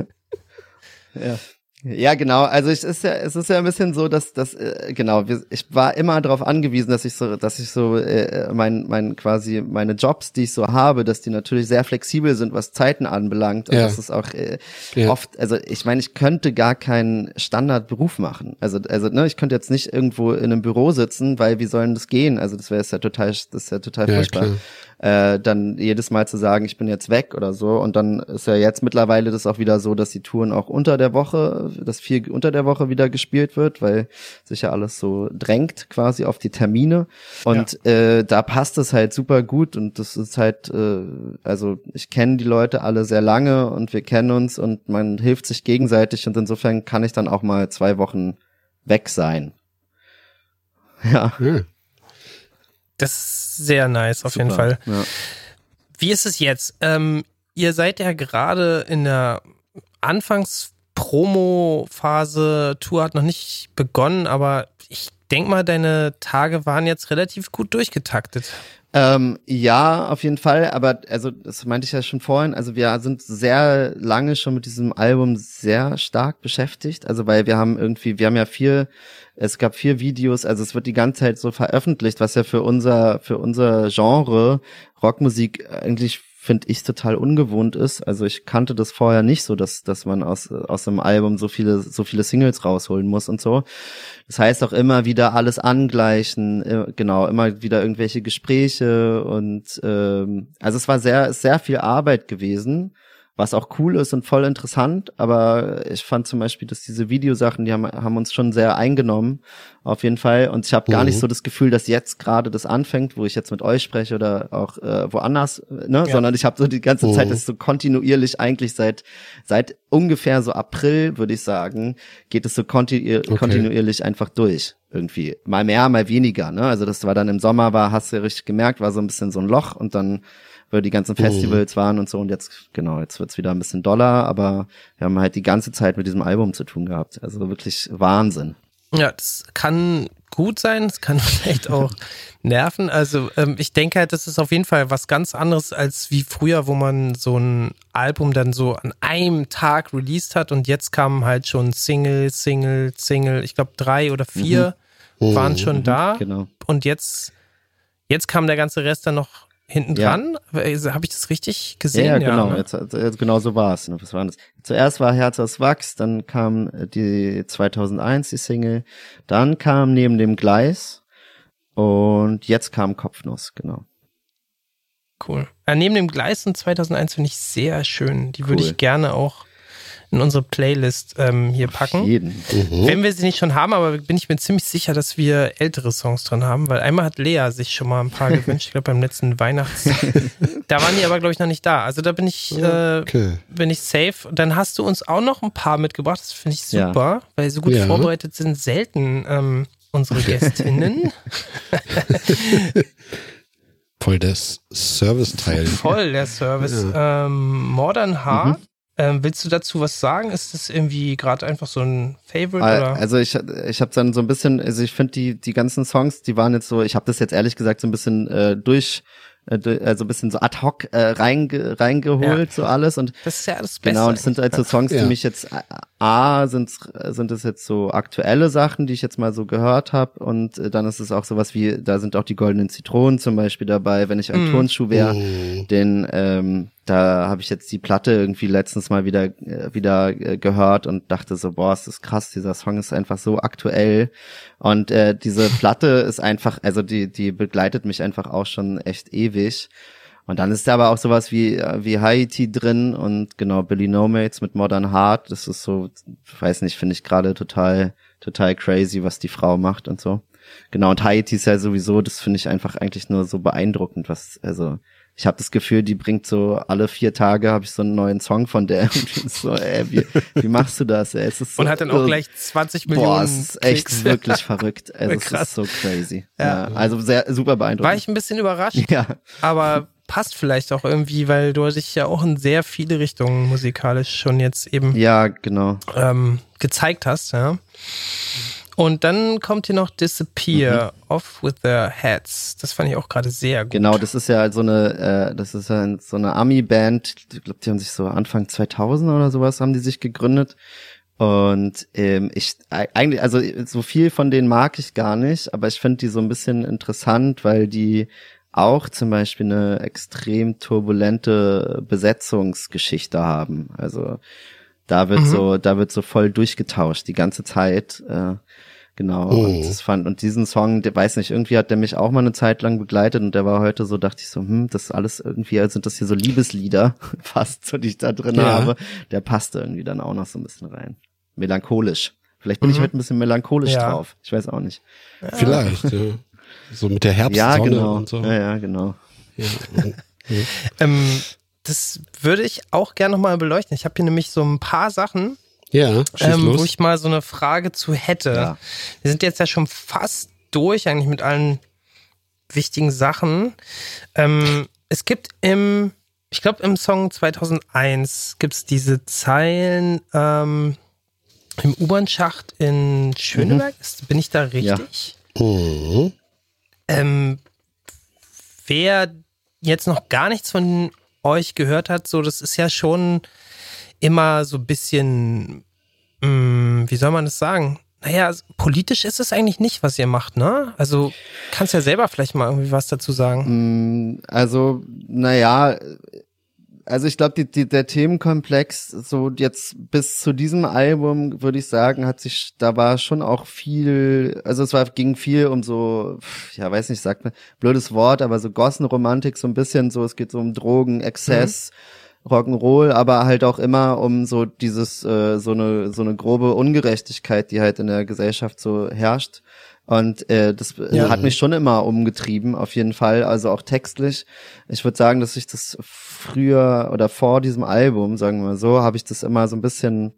Ja, genau. Also es ist ja, es ist ja ein bisschen so, dass, dass äh, genau, wir, ich war immer darauf angewiesen, dass ich so, dass ich so äh, mein, mein quasi meine Jobs, die ich so habe, dass die natürlich sehr flexibel sind, was Zeiten anbelangt. Und Ja. das ist auch äh, Ja. oft, also ich meine, ich könnte gar keinen Standardberuf machen. Also, also ne, ich könnte jetzt nicht irgendwo in einem Büro sitzen, weil wie sollen das gehen? Also das wäre ja total, das ist ja total Ja, furchtbar klar. Äh, dann jedes Mal zu sagen, ich bin jetzt weg oder so. Und dann ist ja jetzt mittlerweile das auch wieder so, dass die Touren auch unter der Woche, dass viel unter der Woche wieder gespielt wird, weil sich ja alles so drängt quasi auf die Termine. Und äh, da passt es halt super gut und das ist halt, äh, also ich kenne die Leute alle sehr lange und wir kennen uns und man hilft sich gegenseitig und insofern kann ich dann auch mal zwei Wochen weg sein. Ja, Ja. Das ist sehr nice, auf jeden super. Fall. Ja. Wie ist es jetzt? Ähm, ihr seid ja gerade in der Anfangs-Promo-Phase. Tour hat noch nicht begonnen, aber ich denke mal, deine Tage waren jetzt relativ gut durchgetaktet. Ähm, ja, auf jeden Fall, aber also das meinte ich ja schon vorhin, also wir sind sehr lange schon mit diesem Album sehr stark beschäftigt, also weil wir haben irgendwie, wir haben ja vier, es gab vier Videos, also es wird die ganze Zeit so veröffentlicht, was ja für unser, für unser Genre Rockmusik eigentlich finde ich total ungewohnt ist. Also ich kannte das vorher nicht so, dass dass man aus aus einem Album so viele so viele Singles rausholen muss und so. Das heißt auch immer wieder alles angleichen, äh, genau, immer wieder irgendwelche Gespräche und ähm, also es war sehr sehr viel Arbeit gewesen, was auch cool ist und voll interessant. Aber ich fand zum Beispiel, dass diese Videosachen, die haben, haben uns schon sehr eingenommen, auf jeden Fall. Und ich habe gar Mhm. nicht so das Gefühl, dass jetzt gerade das anfängt, wo ich jetzt mit euch spreche oder auch äh, woanders, ne? Ja. Sondern ich habe so die ganze Mhm. Zeit, das ist so kontinuierlich eigentlich seit seit ungefähr so April, würde ich sagen, geht es so kontinu Okay. kontinuierlich einfach durch. Irgendwie. Mal mehr, mal weniger, ne? Also das war dann im Sommer war, hast du richtig gemerkt, war so ein bisschen so ein Loch und dann weil die ganzen Festivals waren und so und jetzt, genau, jetzt wird's wieder ein bisschen doller, aber wir haben halt die ganze Zeit mit diesem Album zu tun gehabt. Also wirklich Wahnsinn. Ja, das kann gut sein, es kann vielleicht auch nerven. Also ähm, ich denke halt, das ist auf jeden Fall was ganz anderes als wie früher, wo man so ein Album dann so an einem Tag released hat und jetzt kamen halt schon Single, Single, Single. Ich glaube drei oder vier waren schon da Genau. und jetzt jetzt kam der ganze Rest dann noch hinten Ja. dran. Habe ich das richtig Ja, gesehen? ja, genau. ne? Jetzt, jetzt, genau so war es. Was war das? Zuerst war Herz aus Wachs, dann kam äh, die 2001 die Single, dann kam neben dem Gleis und jetzt kam Kopfnuss, genau. Cool. Ja, neben dem Gleisen 2001 finde ich sehr schön. Die würde Cool. ich gerne auch in unsere Playlist ähm, hier packen. Jeden. Mhm. Wenn wir sie nicht schon haben, aber bin ich mir ziemlich sicher, dass wir ältere Songs drin haben, weil einmal hat Lea sich schon mal ein paar gewünscht, ich glaube beim letzten Weihnachts. da waren die aber, glaube ich, noch nicht da. Also da bin ich, äh, Okay. bin ich safe. Dann hast du uns auch noch ein paar mitgebracht, das finde ich Ja. super, weil so gut Ja. vorbereitet sind selten ähm, unsere Gästinnen. Voll das Service-Teil. Voll der Service. Ähm, Modern Heart. Mhm. Ähm, willst du dazu was sagen? Ist das irgendwie gerade einfach so ein Favorite? Oder? Also ich, ich habe dann so ein bisschen, also ich finde die die ganzen Songs, die waren jetzt so, ich habe das jetzt ehrlich gesagt so ein bisschen äh, durch, äh, also ein bisschen so ad hoc äh, reinge, reingeholt so alles und das ist ja alles Beste. Genau, und das sind halt so Songs, Ja. die mich jetzt A, sind sind es jetzt so aktuelle Sachen, die ich jetzt mal so gehört habe und äh, dann ist es auch sowas wie, da sind auch die goldenen Zitronen zum Beispiel dabei, wenn ich ein Mm. Turnschuh wäre, Mhm. den ähm, da habe ich jetzt die Platte irgendwie letztens mal wieder äh, wieder äh, gehört und dachte so, boah, es ist krass, dieser Song ist einfach so aktuell und äh, diese Platte ist einfach, also die die begleitet mich einfach auch schon echt ewig. Und dann ist da aber auch sowas wie, äh, wie Haiti drin und genau, Billy No Mates mit Modern Heart. Das ist so, weiß nicht, finde ich gerade total, total crazy, was die Frau macht und so. Genau, und Haiti ist ja sowieso, das finde ich einfach eigentlich nur so beeindruckend, was, also, ich habe das Gefühl, die bringt so alle vier Tage habe ich so einen neuen Song von der. Und so, ey, wie, wie machst du das? Ey? Es ist so, und hat dann auch gleich 20 Millionen. Boah, es ist echt Klicks. wirklich verrückt. Also es Krass. ist so crazy. Ja. Ja. also sehr super beeindruckend. War ich ein bisschen überrascht, ja. aber passt vielleicht auch irgendwie, weil du dich ja auch in sehr viele Richtungen musikalisch schon jetzt eben ja, genau. ähm, gezeigt hast, ja. Und dann kommt hier noch Disappear, Off with Their Heads. Das fand ich auch gerade sehr gut. Mhm. Genau, das ist ja so eine, äh, das ist ja so eine Ami-Band. Ich glaube, die haben sich so Anfang 2000 oder sowas haben die sich gegründet. Und ähm, ich eigentlich, also so viel von denen mag ich gar nicht, aber ich finde die so ein bisschen interessant, weil die auch zum Beispiel eine extrem turbulente Besetzungsgeschichte haben. Also da wird Mhm. so, da wird so voll durchgetauscht die ganze Zeit. Äh, genau. Oh. Und das fand und diesen Song, der weiß nicht, irgendwie hat der mich auch mal eine Zeit lang begleitet und der war heute so, dachte ich so, hm, das ist alles irgendwie, also sind das hier so Liebeslieder, fast so die ich da drin Ja. habe. Der passte irgendwie dann auch noch so ein bisschen rein. Melancholisch. Vielleicht bin ich Mhm. heute ein bisschen melancholisch Ja. drauf. Ich weiß auch nicht. Vielleicht, ja. So mit der Herbstsonne Ja, genau. und so. Ja, ja, genau. Ja. Ähm, das würde ich auch gerne nochmal beleuchten. Ich habe hier nämlich so ein paar Sachen, Ja, ähm, los. wo ich mal so eine Frage zu hätte. Ja. Wir sind jetzt ja schon fast durch eigentlich mit allen wichtigen Sachen. Ähm, es gibt im, ich glaube im Song 2001 gibt es diese Zeilen ähm, im U-Bahn-Schacht in Schöneberg. Ist, bin ich da richtig? Mhm. Ähm, wer jetzt noch gar nichts von euch gehört hat, so das ist ja schon immer so ein bisschen, mh, wie soll man das sagen? Naja, politisch ist es eigentlich nicht, was ihr macht, ne? Also kannst ja selber vielleicht mal irgendwie was dazu sagen. Mm, Also, naja, also ich glaube, die, die, der Themenkomplex, so jetzt bis zu diesem Album, würde ich sagen, hat sich, da war schon auch viel, also es war, ging viel um so, ja, weiß nicht, sagt man, blödes Wort, aber so Gossenromantik, so ein bisschen so, es geht so um Drogen, Exzess, Rock'n'Roll, aber halt auch immer um so dieses, äh, so eine, so eine grobe Ungerechtigkeit, die halt in der Gesellschaft so herrscht. Und äh, das Ja. hat mich schon immer umgetrieben, auf jeden Fall, also auch textlich. Ich würde sagen, dass ich das früher oder vor diesem Album, sagen wir mal so, habe ich das immer so ein bisschen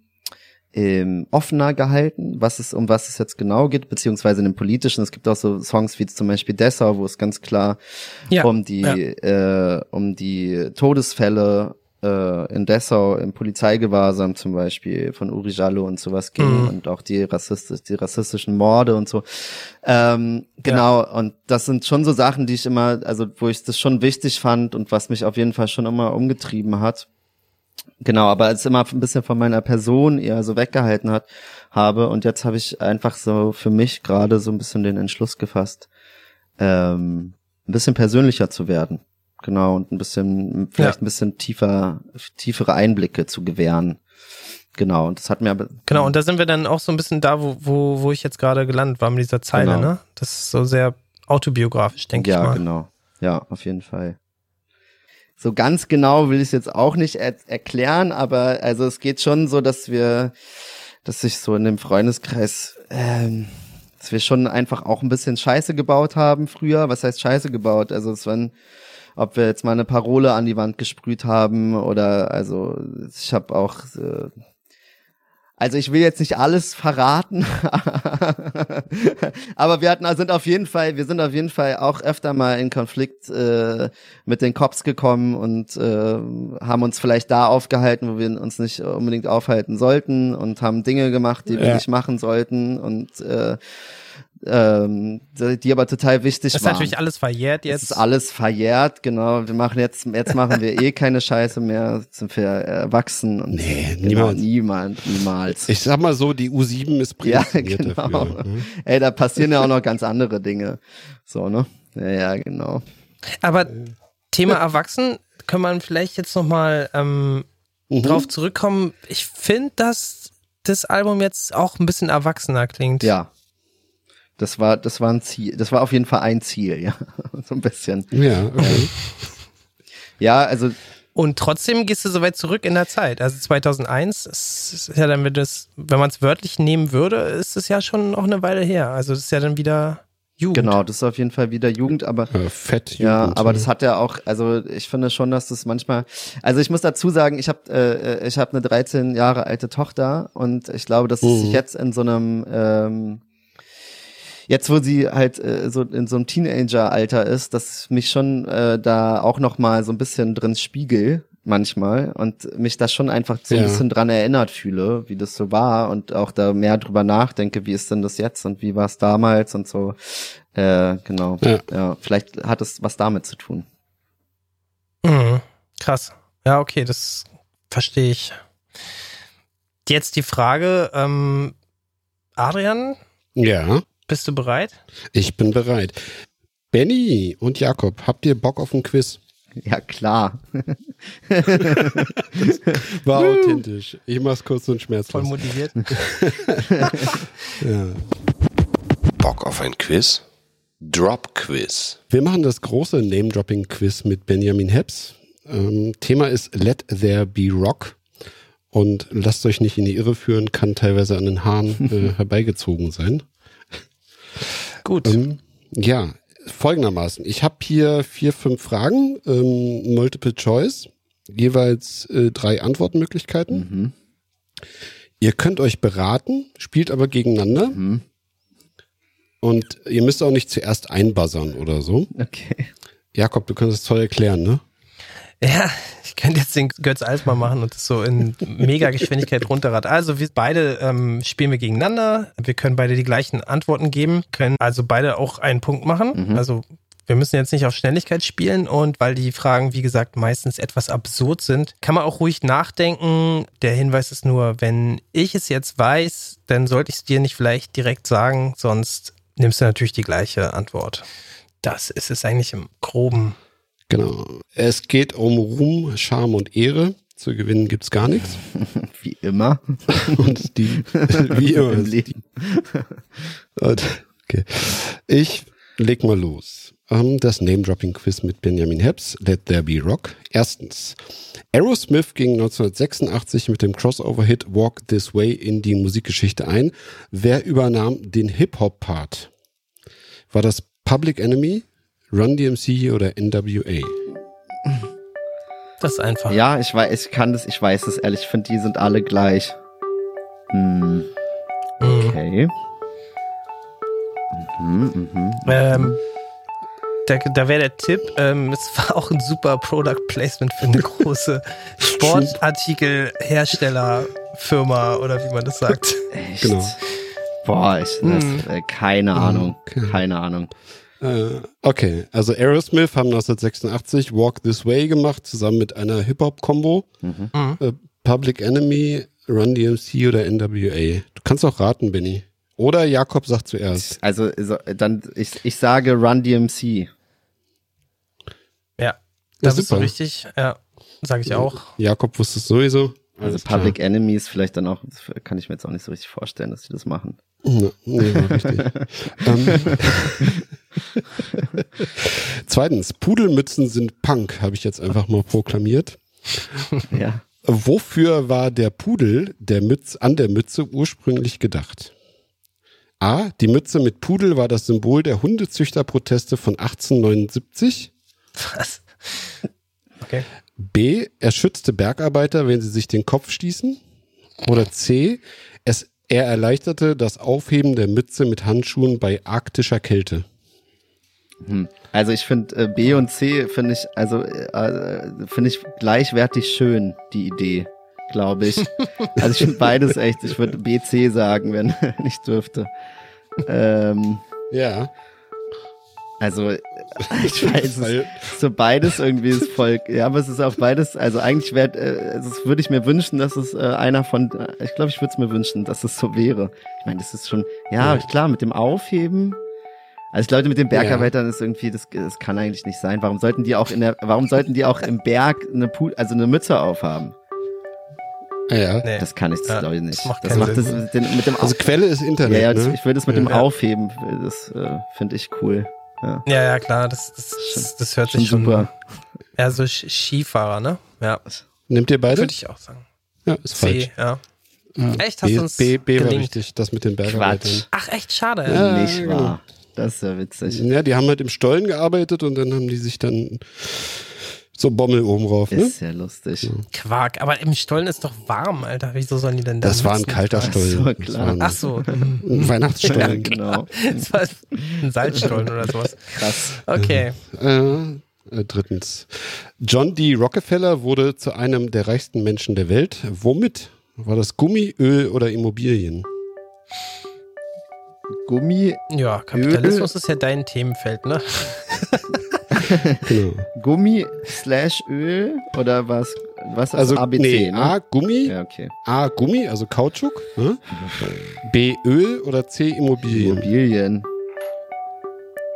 ähm, offener gehalten, was es, um was es jetzt genau geht, beziehungsweise in dem politischen. Es gibt auch so Songs wie zum Beispiel Dessau, wo es ganz klar Ja, um die, ja. äh, um die Todesfälle äh, in Dessau im Polizeigewahrsam zum Beispiel von Uri Jallo und sowas ging Mhm. und auch die rassistisch, die rassistischen Morde und so. Ähm, genau, und das sind schon so Sachen, die ich immer, also wo ich das schon wichtig fand und was mich auf jeden Fall schon immer umgetrieben hat. Genau, aber es immer ein bisschen von meiner Person eher so weggehalten hat, habe. Und jetzt habe ich einfach so für mich gerade so ein bisschen den Entschluss gefasst, ähm, ein bisschen persönlicher zu werden. Genau, und ein bisschen, vielleicht Ja. ein bisschen tiefer, tiefere Einblicke zu gewähren. Genau, und das hat mir aber. Genau, und da sind wir dann auch so ein bisschen da, wo, wo, wo ich jetzt gerade gelandet war mit dieser Zeile, Genau. ne? Das ist so sehr autobiografisch, denke ich ja, mal. genau. Ja, auf jeden Fall. So ganz genau will ich es jetzt auch nicht er erklären, aber also es geht schon so, dass wir, dass sich so in dem Freundeskreis, ähm, dass wir schon einfach auch ein bisschen Scheiße gebaut haben früher. Was heißt Scheiße gebaut? Also es waren, ob wir jetzt mal eine Parole an die Wand gesprüht haben oder also ich habe auch äh, also ich will jetzt nicht alles verraten, aber wir hatten, sind auf jeden Fall, wir sind auf jeden Fall auch öfter mal in Konflikt äh, mit den Cops gekommen und äh, haben uns vielleicht da aufgehalten, wo wir uns nicht unbedingt aufhalten sollten und haben Dinge gemacht, die wir Ja. nicht machen sollten und äh, ähm, die aber total wichtig Das ist waren. natürlich alles verjährt Jetzt ist alles verjährt, genau. Wir machen jetzt, jetzt machen wir eh keine Scheiße mehr, sind wir erwachsen und Nee, genau, niemals. niemand, niemals. Ich sag mal so, die U7 ist ja, prädestiniert genau. dafür. ne? Ey, da passieren ja auch noch ganz andere Dinge. So, ne? Ja, ja, genau. Aber Thema Erwachsen, kann man vielleicht jetzt nochmal ähm, Mhm. drauf zurückkommen. Ich finde, dass das Album jetzt auch ein bisschen erwachsener klingt. Ja. Das war, das war ein Ziel. Das war auf jeden Fall ein Ziel, ja. so ein bisschen. Ja, okay. Ja, also, Und trotzdem gehst du so weit zurück in der Zeit. Also 2001, das ist ja dann, wenn, das, wenn man es wörtlich nehmen würde, ist es ja schon noch eine Weile her. Also das ist ja dann wieder Jugend. genau, das ist auf jeden Fall wieder Jugend, aber Äh, Fett. Ja, Jugend, aber ne? das hat ja auch, also ich finde schon, dass das manchmal, also ich muss dazu sagen, ich habe äh, ich habe eine 13 Jahre alte Tochter und ich glaube, dass es Mhm. sich jetzt in so einem ähm, jetzt, wo sie halt äh, so in so einem Teenager-Alter ist, dass mich schon äh, da auch noch mal so ein bisschen drin spiegel manchmal und mich da schon einfach so ein Ja. bisschen dran erinnert fühle, wie das so war und auch da mehr drüber nachdenke, wie ist denn das jetzt und wie war es damals und so. Äh, genau. Ja. ja, vielleicht hat es was damit zu tun. Mhm. Krass. Ja, okay, das verstehe ich. Jetzt die Frage, ähm, Adrian, Ja, bist du bereit? ich bin bereit. Benny und Jakob, habt ihr Bock auf ein Quiz? Ja, klar. War authentisch. Ich mach's kurz und Voll schmerzlos. motiviert. Ja. Bock auf ein Quiz? Drop Quiz. Wir machen das große Name-Dropping-Quiz mit Benjamin Heps. Ähm, Thema ist Let There Be Rock. Und lasst euch nicht in die Irre führen, kann teilweise an den Haaren äh, herbeigezogen sein. Gut. Ähm, ja, folgendermaßen. Ich habe hier vier, fünf Fragen, ähm, Multiple Choice, jeweils äh, drei Antwortmöglichkeiten. Mhm. Ihr könnt euch beraten, spielt aber gegeneinander. Mhm. Und ihr müsst auch nicht zuerst einbuzzern oder so. Okay. Jakob, du kannst es toll erklären, ne? Ja, ich könnte jetzt den Götz Altmann machen und das so in mega Geschwindigkeit runterrad. Also wir beide ähm, spielen wir gegeneinander. Wir können beide die gleichen Antworten geben, können also beide auch einen Punkt machen. Mhm. Also wir müssen jetzt nicht auf Schnelligkeit spielen und weil die Fragen, wie gesagt, meistens etwas absurd sind, kann man auch ruhig nachdenken. Der Hinweis ist nur, wenn ich es jetzt weiß, dann sollte ich es dir nicht vielleicht direkt sagen, sonst nimmst du natürlich die gleiche Antwort. Das ist es eigentlich im Groben. Genau. Es geht um Ruhm, Charme und Ehre. Zu gewinnen gibt's gar nichts. Wie immer. Und die, wie immer. Im Leben. Und, okay. Ich leg mal los. Ähm, Das Name-Dropping-Quiz mit Benjamin Heps, Let There Be Rock. Erstens. Aerosmith ging 1986 mit dem Crossover-Hit Walk This Way in die Musikgeschichte ein. Wer übernahm den Hip-Hop-Part? War das Public Enemy, Run DMC oder NWA? Das ist einfach. Ja, ich weiß, ich kann das, ich weiß es ehrlich. Ich finde, die sind alle gleich. Hm, Mhm. okay. Mhm, mhm. Ähm, da da wäre der Tipp, ähm, es war auch ein super Product Placement für eine große Sportartikelherstellerfirma oder wie man das sagt. Echt? Genau. Boah, ich, das, Hm. äh, keine Ahnung. Okay. Keine Ahnung. Äh, okay, also Aerosmith haben 1986 Walk This Way gemacht, zusammen mit einer Hip-Hop-Kombo. Mhm. Äh, Public Enemy, Run DMC oder NWA. Du kannst auch raten, Benny. Oder Jakob sagt zuerst. Also, so, dann, ich, ich sage Run DMC. Ja, Ja, da bist du super. richtig. Ja, sage ich auch. Jakob wusste es sowieso. Also Alles klar. Public Enemies vielleicht dann auch, das kann ich mir jetzt auch nicht so richtig vorstellen, dass sie das machen. Ja, nee, war richtig. ähm, Zweitens, Pudelmützen sind Punk, habe ich jetzt einfach mal proklamiert. Ja. Wofür war der Pudel der Mütze, an der Mütze ursprünglich gedacht? A. Die Mütze mit Pudel war das Symbol der Hundezüchterproteste von 1879. Was? Okay. B. Er schützte Bergarbeiter, wenn sie sich den Kopf stießen. Oder C. Es, er erleichterte das Aufheben der Mütze mit Handschuhen bei arktischer Kälte. Hm. Also ich finde äh, B und C finde ich also äh, finde ich gleichwertig schön die Idee, glaube ich. also ich finde beides echt. Ich würde B C sagen, wenn wenn ich dürfte. Ähm, Ja. also ich weiß es. So beides irgendwie ist voll. Ja, aber es ist auch beides. Also eigentlich wäre, äh, es würde ich mir wünschen, dass es äh, einer von. Äh, ich glaube, ich würde es mir wünschen, dass es so wäre. Ich meine, das ist schon. Ja. klar, mit dem Aufheben. Also ich glaube, mit den Bergarbeitern ist irgendwie, das, das kann eigentlich nicht sein. Warum sollten die auch in der, warum sollten die auch im Berg eine Pu also eine Mütze aufhaben? ja. Nee. Das kann ich, das Ja, glaube ich nicht. das macht das macht das Sinn. mit, den, mit dem Also Quelle ist ja, Internet. ja, das, ne? ich will das mit dem Ja. Aufheben, das äh, finde ich cool. Ja, Ja, ja, klar, das, das, das, das hört schon sich schon super. Ja, so Skifahrer, ne? Ja, Nehmt ihr beide? würde ich auch sagen. Ja, ist falsch. C, ja. Ja. Echt? Hast B, du uns B, B war gelingt? richtig, das mit den Bergarbeitern. Quatsch. Ach, echt schade. Ja, Nicht genau. wahr. Das ist ja witzig. Ja, die haben halt im Stollen gearbeitet und dann haben die sich dann so Bommel oben drauf. Ne? Ist ja lustig. Quark. Aber im Stollen ist doch warm, Alter. Wieso sollen die denn da Das war ein sitzen? kalter Ach Stollen. so, Das klar. Ach so. ein Weihnachtsstollen. genau. Das war ein Salzstollen oder sowas. Krass. Okay. Äh, äh, drittens. John D. Rockefeller wurde zu einem der reichsten Menschen der Welt. Womit? War das Gummi, Öl oder Immobilien? Gummi, Ja, Kapitalismus ist ja dein Themenfeld, ne? Genau. Gummi slash Öl oder was? Was ist Also ABC? nee, ne? A Gummi, Ja, okay. A Gummi, also Kautschuk, ne? B Öl oder C Immobilien. Immobilien.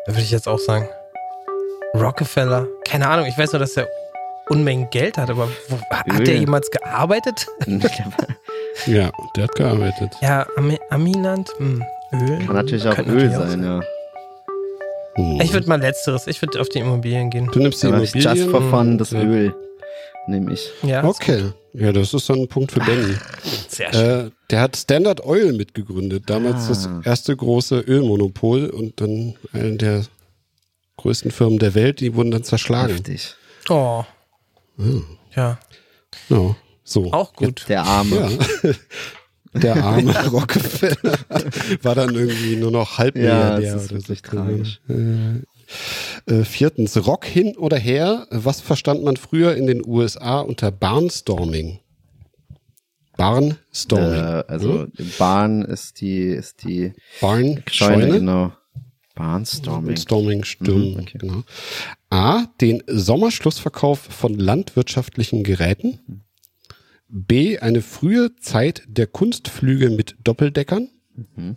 Da würde ich jetzt auch sagen. Rockefeller. Keine Ahnung, ich weiß nur, dass er Unmengen Geld hat, aber wo, hat Öl. der jemals gearbeitet? Ja, der hat gearbeitet. Ja, Ami Aminant, hm, Öl. Kann natürlich auch Könnte Öl natürlich auch sein, ja. Hm. Ich würde mal letzteres, ich würde auf die Immobilien gehen. du nimmst die just Immobilien. for fun, das Ja. Öl nehme ich. Ja, Okay, ja, das ist dann ein Punkt für Benny. sehr schön. Äh, der hat Standard Oil mitgegründet, damals Ah. das erste große Ölmonopol und dann eine der größten Firmen der Welt, die wurden dann zerschlagen. Heftig. Oh. Hm. Ja, Ja, so. auch gut. Der Arme. Ja. Der arme Rockefeller war dann irgendwie nur noch halb Ja, das ist oder so. tragisch. Äh, äh, viertens, Rock hin oder her. Was verstand man früher in den USA unter Barnstorming? Barnstorming. Äh, also Bahn ist die ist die Barn, Scheune, Scheune. genau. Barnstorming. Storming, Sturm, Mhm, okay. genau. A, den Sommerschlussverkauf von landwirtschaftlichen Geräten. B, eine frühe Zeit der Kunstflüge mit Doppeldeckern. Mhm.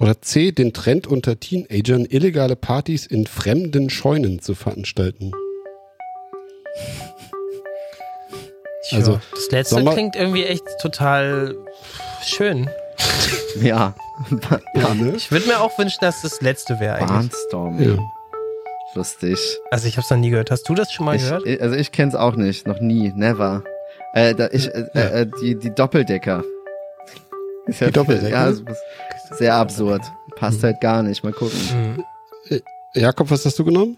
Oder C, den Trend unter Teenagern, illegale Partys in fremden Scheunen zu veranstalten. Ja, also, das letzte Sommer- klingt irgendwie echt total schön. Ja. Ja, ne? Ich würde mir auch wünschen, dass das letzte wäre eigentlich. Barnstorming. Ja. Lustig. Also ich habe es noch nie gehört. Hast du das schon mal Ich, gehört? ich- also ich kenn's auch nicht, noch nie, never. Äh, da, ich, äh, Ja. äh, die, die Doppeldecker. Ist ja- Die Doppeldecker? Ja, ist sehr absurd. Passt halt gar nicht. Mal gucken. Mhm. Jakob, was hast du genommen?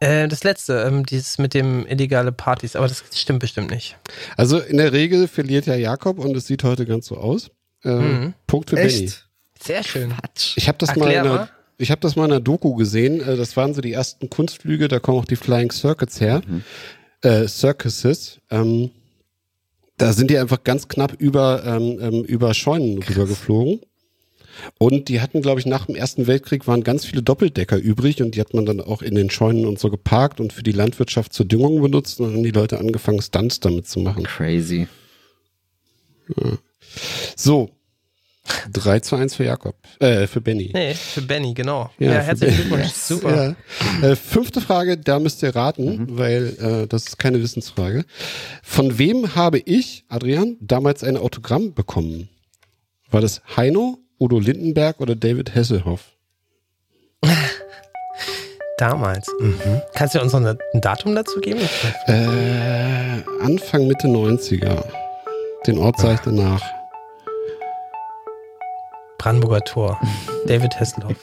Äh, das letzte, ähm, dieses mit dem illegale Partys, aber das stimmt bestimmt nicht. Also in der Regel verliert ja Jakob und es sieht heute ganz so aus. Äh, Mhm. Punkt für Benny. Echt? Sehr schön. Quatsch. Ich habe das mal Erklär in einer, mal. ich habe das mal in einer Doku gesehen. Äh, Das waren so die ersten Kunstflüge. Da kommen auch die Flying Circuits her, äh, Circuses. Ähm, da sind die einfach ganz knapp über ähm, ähm, über Scheunen rüber geflogen. Und die hatten, glaube ich, nach dem Ersten Weltkrieg waren ganz viele Doppeldecker übrig und die hat man dann auch in den Scheunen und so geparkt und für die Landwirtschaft zur Düngung benutzt und dann haben die Leute angefangen, Stunts damit zu machen. Crazy. So. 3 zu 1 für Jakob. Äh, für Benny. Nee, für Benny, genau. Ja, Ja, herzlichen. Glückwunsch. Super. Ja. Äh, fünfte Frage, da müsst ihr raten, weil äh, das ist keine Wissensfrage. Von wem habe ich, Adrian, damals ein Autogramm bekommen? War das Heino, Udo Lindenberg oder David Hasselhoff? Damals. Mhm. Kannst du uns noch ein Datum dazu geben? Äh, Anfang, Mitte 90er. Den Ort sage ich danach. Brandenburger Tor. David Hasselhoff.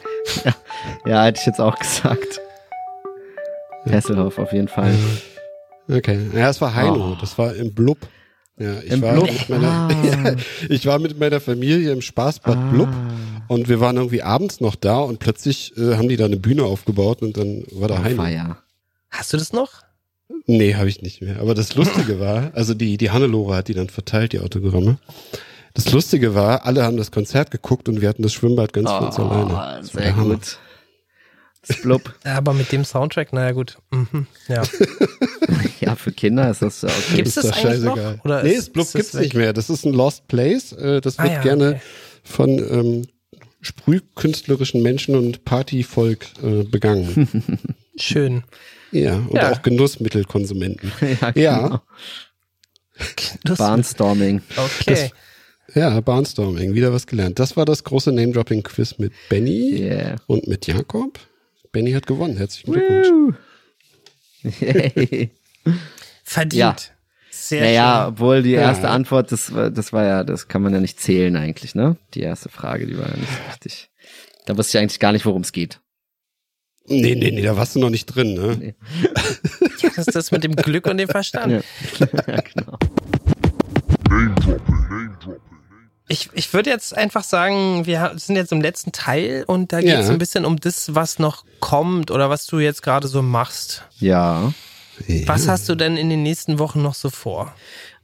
Ja, hätte ich jetzt auch gesagt. Hasselhoff auf jeden Fall. Okay. Ja, es war Heino. Oh. Das war im Blub. Ja, ich Im war Blub? mit meiner, Ah. ja, ich war mit meiner Familie im Spaßbad Blub und wir waren irgendwie abends noch da und plötzlich äh, haben die da eine Bühne aufgebaut und dann war da Heino. Feier. Hast du das noch? Nee, habe ich nicht mehr. Aber das Lustige war, also die, die Hannelore hat die dann verteilt, die Autogramme. Das Lustige war, alle haben das Konzert geguckt und wir hatten das Schwimmbad ganz für uns alleine. Das Oh, sehr gut. Das Blub. Ja, aber mit dem Soundtrack, naja gut. Mhm. Ja. Ja, für Kinder ist das ja okay. Gibt's ist das doch eigentlich noch? scheißegal. Oder nee, ist- das Blub das gibt's weg? nicht mehr. Das ist ein Lost Place. Äh, Das Ah wird ja, gerne okay. von ähm, sprühkünstlerischen Menschen und Partyvolk äh, begangen. Schön. ja, und Ja. auch Genussmittelkonsumenten. ja, Ja. genau. Das- Barnstorming. Okay. Ja, Barnstorming, wieder was gelernt. Das war das große Name-Dropping-Quiz mit Benny Yeah. und mit Jakob. Benny hat gewonnen. Herzlichen Glückwunsch. Verdient. Ja. Sehr Naja, schön. obwohl die Ja. erste Antwort, das war, das war ja, das kann man ja nicht zählen eigentlich, ne? Die erste Frage, die war ja nicht so richtig. Da wusste ich eigentlich gar nicht, worum es geht. Nee, nee, nee, da warst du noch nicht drin, ne? Ja, das ist das mit dem Glück und dem Verstand. Ja. ja, genau. Ich, ich würde jetzt einfach sagen, wir sind jetzt im letzten Teil und da geht es Ja. ein bisschen um das, was noch kommt oder was du jetzt gerade so machst. Ja. Was hast du denn in den nächsten Wochen noch so vor?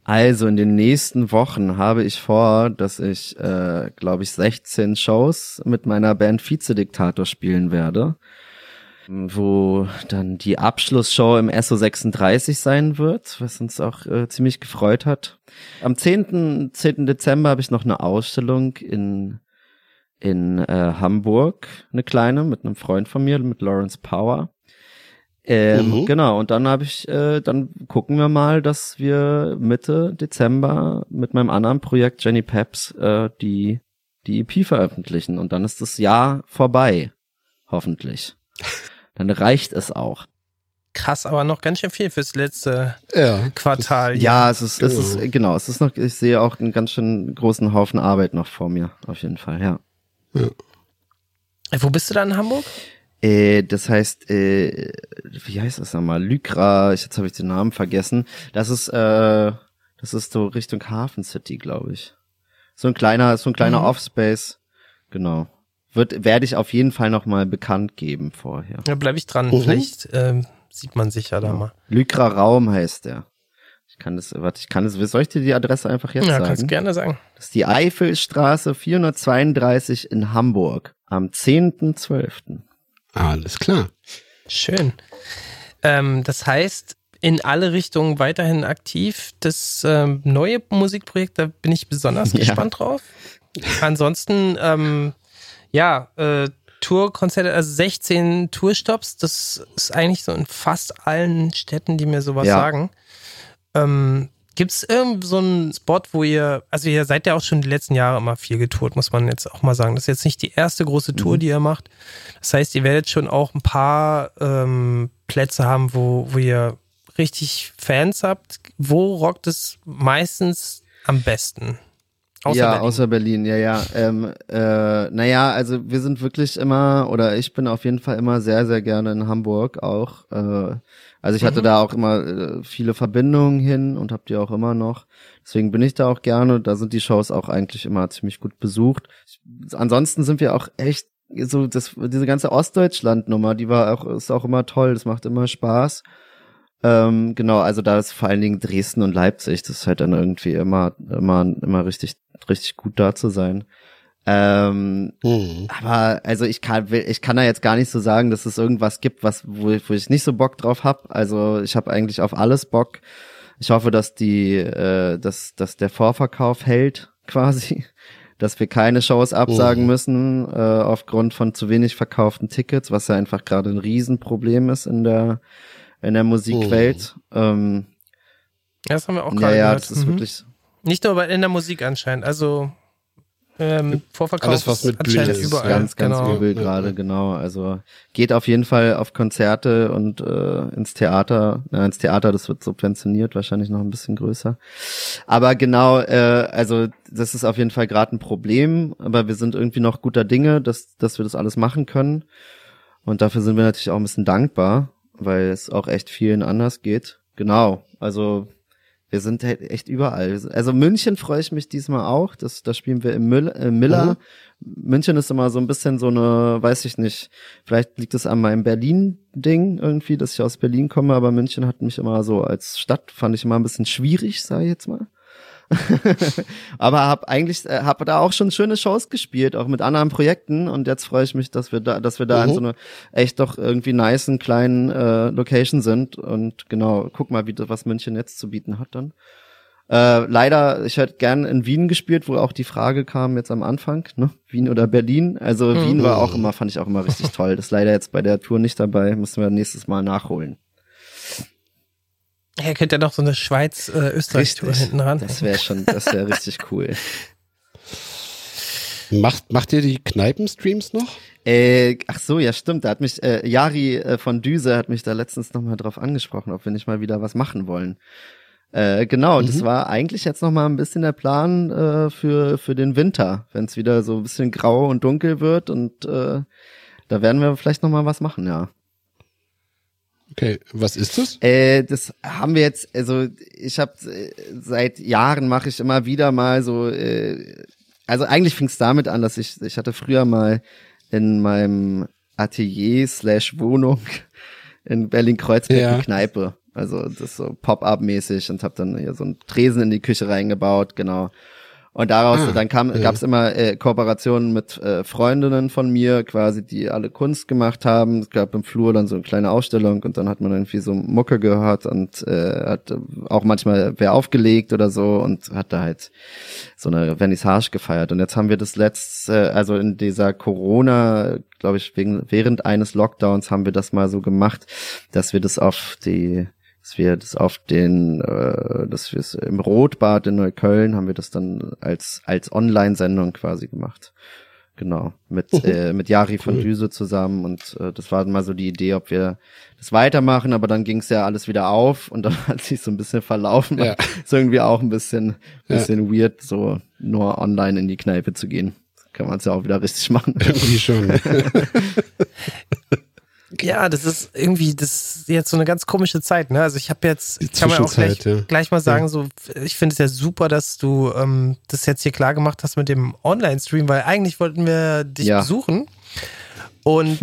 Also in den nächsten Wochen habe ich vor, dass ich, äh, glaube ich, 16 Shows mit meiner Band Vizediktator spielen werde. Wo dann die Abschlussshow im SO36 sein wird, was uns auch äh, ziemlich gefreut hat. Am 10. 10. Dezember habe ich noch eine Ausstellung in in äh, Hamburg, eine kleine mit einem Freund von mir, mit Lawrence Power. Ähm, Mhm. Genau, und dann habe ich, äh, dann gucken wir mal, dass wir Mitte Dezember mit meinem anderen Projekt Jenny Peps äh, die, die EP veröffentlichen. Und dann ist das Jahr vorbei. Hoffentlich. Dann reicht es auch. Krass, aber noch ganz schön viel fürs letzte Ja. Quartal. Ja, es ist, es ist, Genau. es ist noch, ich sehe auch einen ganz schön großen Haufen Arbeit noch vor mir, auf jeden Fall, ja. Äh, Wo bist du da in Hamburg? Äh, das heißt, äh, wie heißt das nochmal? Lycra, ich, jetzt habe ich den Namen vergessen. Das ist, äh, das ist so Richtung Hafen City, glaube ich. So ein kleiner, so ein kleiner Mhm. Offspace. Genau. Wird, werde ich auf jeden Fall nochmal bekannt geben vorher. Da bleibe ich dran. Mhm. Vielleicht ähm, sieht man sich ja da mal. Lycra Raum heißt der. Ich kann das, warte, ich kann das, soll ich dir die Adresse einfach jetzt ja, sagen? kannst du gerne sagen. Das ist die Eifelstraße 432 in Hamburg am 10.12. Alles klar. Schön. Ähm, das heißt, in alle Richtungen weiterhin aktiv. Das ähm, neue Musikprojekt, da bin ich besonders Ja. gespannt drauf. Ansonsten, ähm, ja, äh, Tourkonzerte, also 16 Tourstops, das ist eigentlich so in fast allen Städten, die mir sowas Ja. sagen. Ähm, Gibt es irgend so einen Spot, wo ihr, also ihr seid ja auch schon die letzten Jahre immer viel getourt, muss man jetzt auch mal sagen. Das ist jetzt nicht die erste große Tour, Mhm. die ihr macht. Das heißt, ihr werdet schon auch ein paar ähm, Plätze haben, wo, wo ihr richtig Fans habt. Wo rockt es meistens am besten? Außer ja, Berlin. außer Berlin, ja, ja. Ähm, äh, naja, also wir sind wirklich immer, oder ich bin auf jeden Fall immer sehr, sehr gerne in Hamburg auch. Äh, also ich hatte Mhm. da auch immer äh, viele Verbindungen hin und habe die auch immer noch. Deswegen bin ich da auch gerne. Da sind die Shows auch eigentlich immer ziemlich gut besucht. Ich, ansonsten sind wir auch echt so das diese ganze Ostdeutschland-Nummer, die war auch ist auch immer toll. Das macht immer Spaß. Ähm, genau, also da ist vor allen Dingen Dresden und Leipzig. Das ist halt dann irgendwie immer, immer, immer richtig, richtig gut da zu sein. Ähm, Mhm. aber also ich kann, ich kann da jetzt gar nicht so sagen, dass es irgendwas gibt, was wo, ich- wo ich nicht so Bock drauf hab. Also ich habe eigentlich auf alles Bock. Ich hoffe, dass die, äh, dass, dass der Vorverkauf hält quasi, dass wir keine Shows absagen Mhm. müssen äh, aufgrund von zu wenig verkauften Tickets, was ja einfach gerade ein Riesenproblem ist in der in der Musikwelt. Ähm, Ja, das haben wir auch ja, gerade ja, gehört. das ist Mhm. wirklich Nicht nur bei, in der Musik anscheinend. Also ähm, Vorverkauf Alles, was ist mit anscheinend Bühne ist, überall. ganz, ganz genau. übel Ja, gerade, ja. genau. Also geht auf jeden Fall auf Konzerte und äh, ins Theater. Na, ins Theater, das wird subventioniert, wahrscheinlich noch ein bisschen größer. Aber genau, äh, also das ist auf jeden Fall gerade ein Problem, aber wir sind irgendwie noch guter Dinge, dass, dass wir das alles machen können. Und dafür sind wir natürlich auch ein bisschen dankbar, weil es auch echt vielen anders geht. Genau, also wir sind halt echt überall. Also München freue ich mich diesmal auch. Das, da spielen wir im Müll, äh, Miller. München ist immer so ein bisschen so eine, weiß ich nicht, vielleicht liegt es an meinem Berlin-Ding irgendwie, dass ich aus Berlin komme, aber München hat mich immer so als Stadt, fand ich immer ein bisschen schwierig, sage ich jetzt mal. aber hab eigentlich äh, hab da auch schon schöne Shows gespielt, auch mit anderen Projekten und jetzt freue ich mich, dass wir da dass wir da in Mhm. so eine echt doch irgendwie nicen kleinen äh, Location sind und genau, guck mal, wie das, was München jetzt zu bieten hat dann. Äh, leider, ich hätte gern in Wien gespielt, wo auch die Frage kam jetzt am Anfang, ne? Wien oder Berlin. Also Mhm. Wien war auch immer, fand ich auch immer richtig toll. Das ist leider jetzt bei der Tour nicht dabei, müssen wir nächstes Mal nachholen. Ja, könnt ja noch so eine Schweiz-Österreich-Tour hinten ran. Das wäre schon, das wäre richtig cool. Macht, macht ihr die Kneipenstreams noch? Äh, ach so, ja stimmt. Da hat mich äh, Jari äh, von Düse hat mich da letztens nochmal drauf angesprochen, ob wir nicht mal wieder was machen wollen. Äh, genau, das war eigentlich jetzt noch mal ein bisschen der Plan äh, für für den Winter, wenn es wieder so ein bisschen grau und dunkel wird und äh, da werden wir vielleicht noch mal was machen, ja. Okay, was ist das? Äh, das haben wir jetzt, also ich habe seit Jahren mache ich immer wieder mal so, äh, also eigentlich fing es damit an, dass ich, ich hatte früher mal in meinem Atelier slash Wohnung in Berlin-Kreuzberg Ja. eine Kneipe. Also das so Pop-up-mäßig und habe dann hier so einen Tresen in die Küche reingebaut, genau. Und daraus, Ah, dann kam, ja. gab's immer äh, Kooperationen mit äh, Freundinnen von mir, quasi, die alle Kunst gemacht haben. Es gab im Flur dann so eine kleine Ausstellung und dann hat man irgendwie so Mucke gehört und äh, hat auch manchmal wer aufgelegt oder so und hat da halt so eine Vernissage gefeiert. Und jetzt haben wir das letzte, also in dieser Corona, glaube ich, wegen, während eines Lockdowns haben wir das mal so gemacht, dass wir das auf die dass wir das auf den, äh, dass wir es im Rotbad in Neukölln haben wir das dann als als Online-Sendung quasi gemacht. Genau, mit äh, mit Jari von Düse zusammen und äh, das war dann mal so die Idee, ob wir das weitermachen, aber dann ging es ja alles wieder auf und dann hat sich so ein bisschen verlaufen. Ja. Ist irgendwie auch ein bisschen Ja. bisschen weird, so nur online in die Kneipe zu gehen. Kann man es ja auch wieder richtig machen. Irgendwie schon. Ja, das ist irgendwie, das ist jetzt so eine ganz komische Zeit, ne? Also ich habe jetzt, Die kann man auch gleich, ja. gleich mal sagen, so, ich finde es ja super, dass du ähm, das jetzt hier klar gemacht hast mit dem Online-Stream, weil eigentlich wollten wir dich Ja. besuchen. Und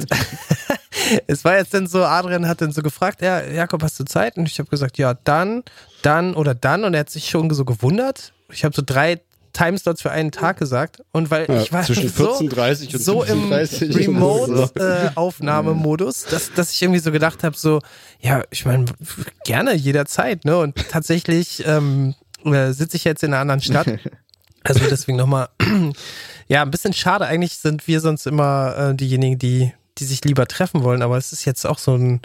es war jetzt dann so, Adrian hat dann so gefragt, ja, Jakob, hast du Zeit? Und ich habe gesagt, ja, dann, dann oder dann. Und er hat sich schon so gewundert. Ich habe so drei Timeslots für einen Tag gesagt. Und weil Ja, ich war zwischen so, 14.30 und so im 17.30. Remote-Aufnahmemodus, dass, dass ich irgendwie so gedacht habe, so, ja, ich meine, gerne jederzeit, ne? Und tatsächlich ähm, äh, sitze ich jetzt in einer anderen Stadt. Also deswegen nochmal, ja, ein bisschen schade. Eigentlich sind wir sonst immer äh, diejenigen, die, die sich lieber treffen wollen, aber es ist jetzt auch so ein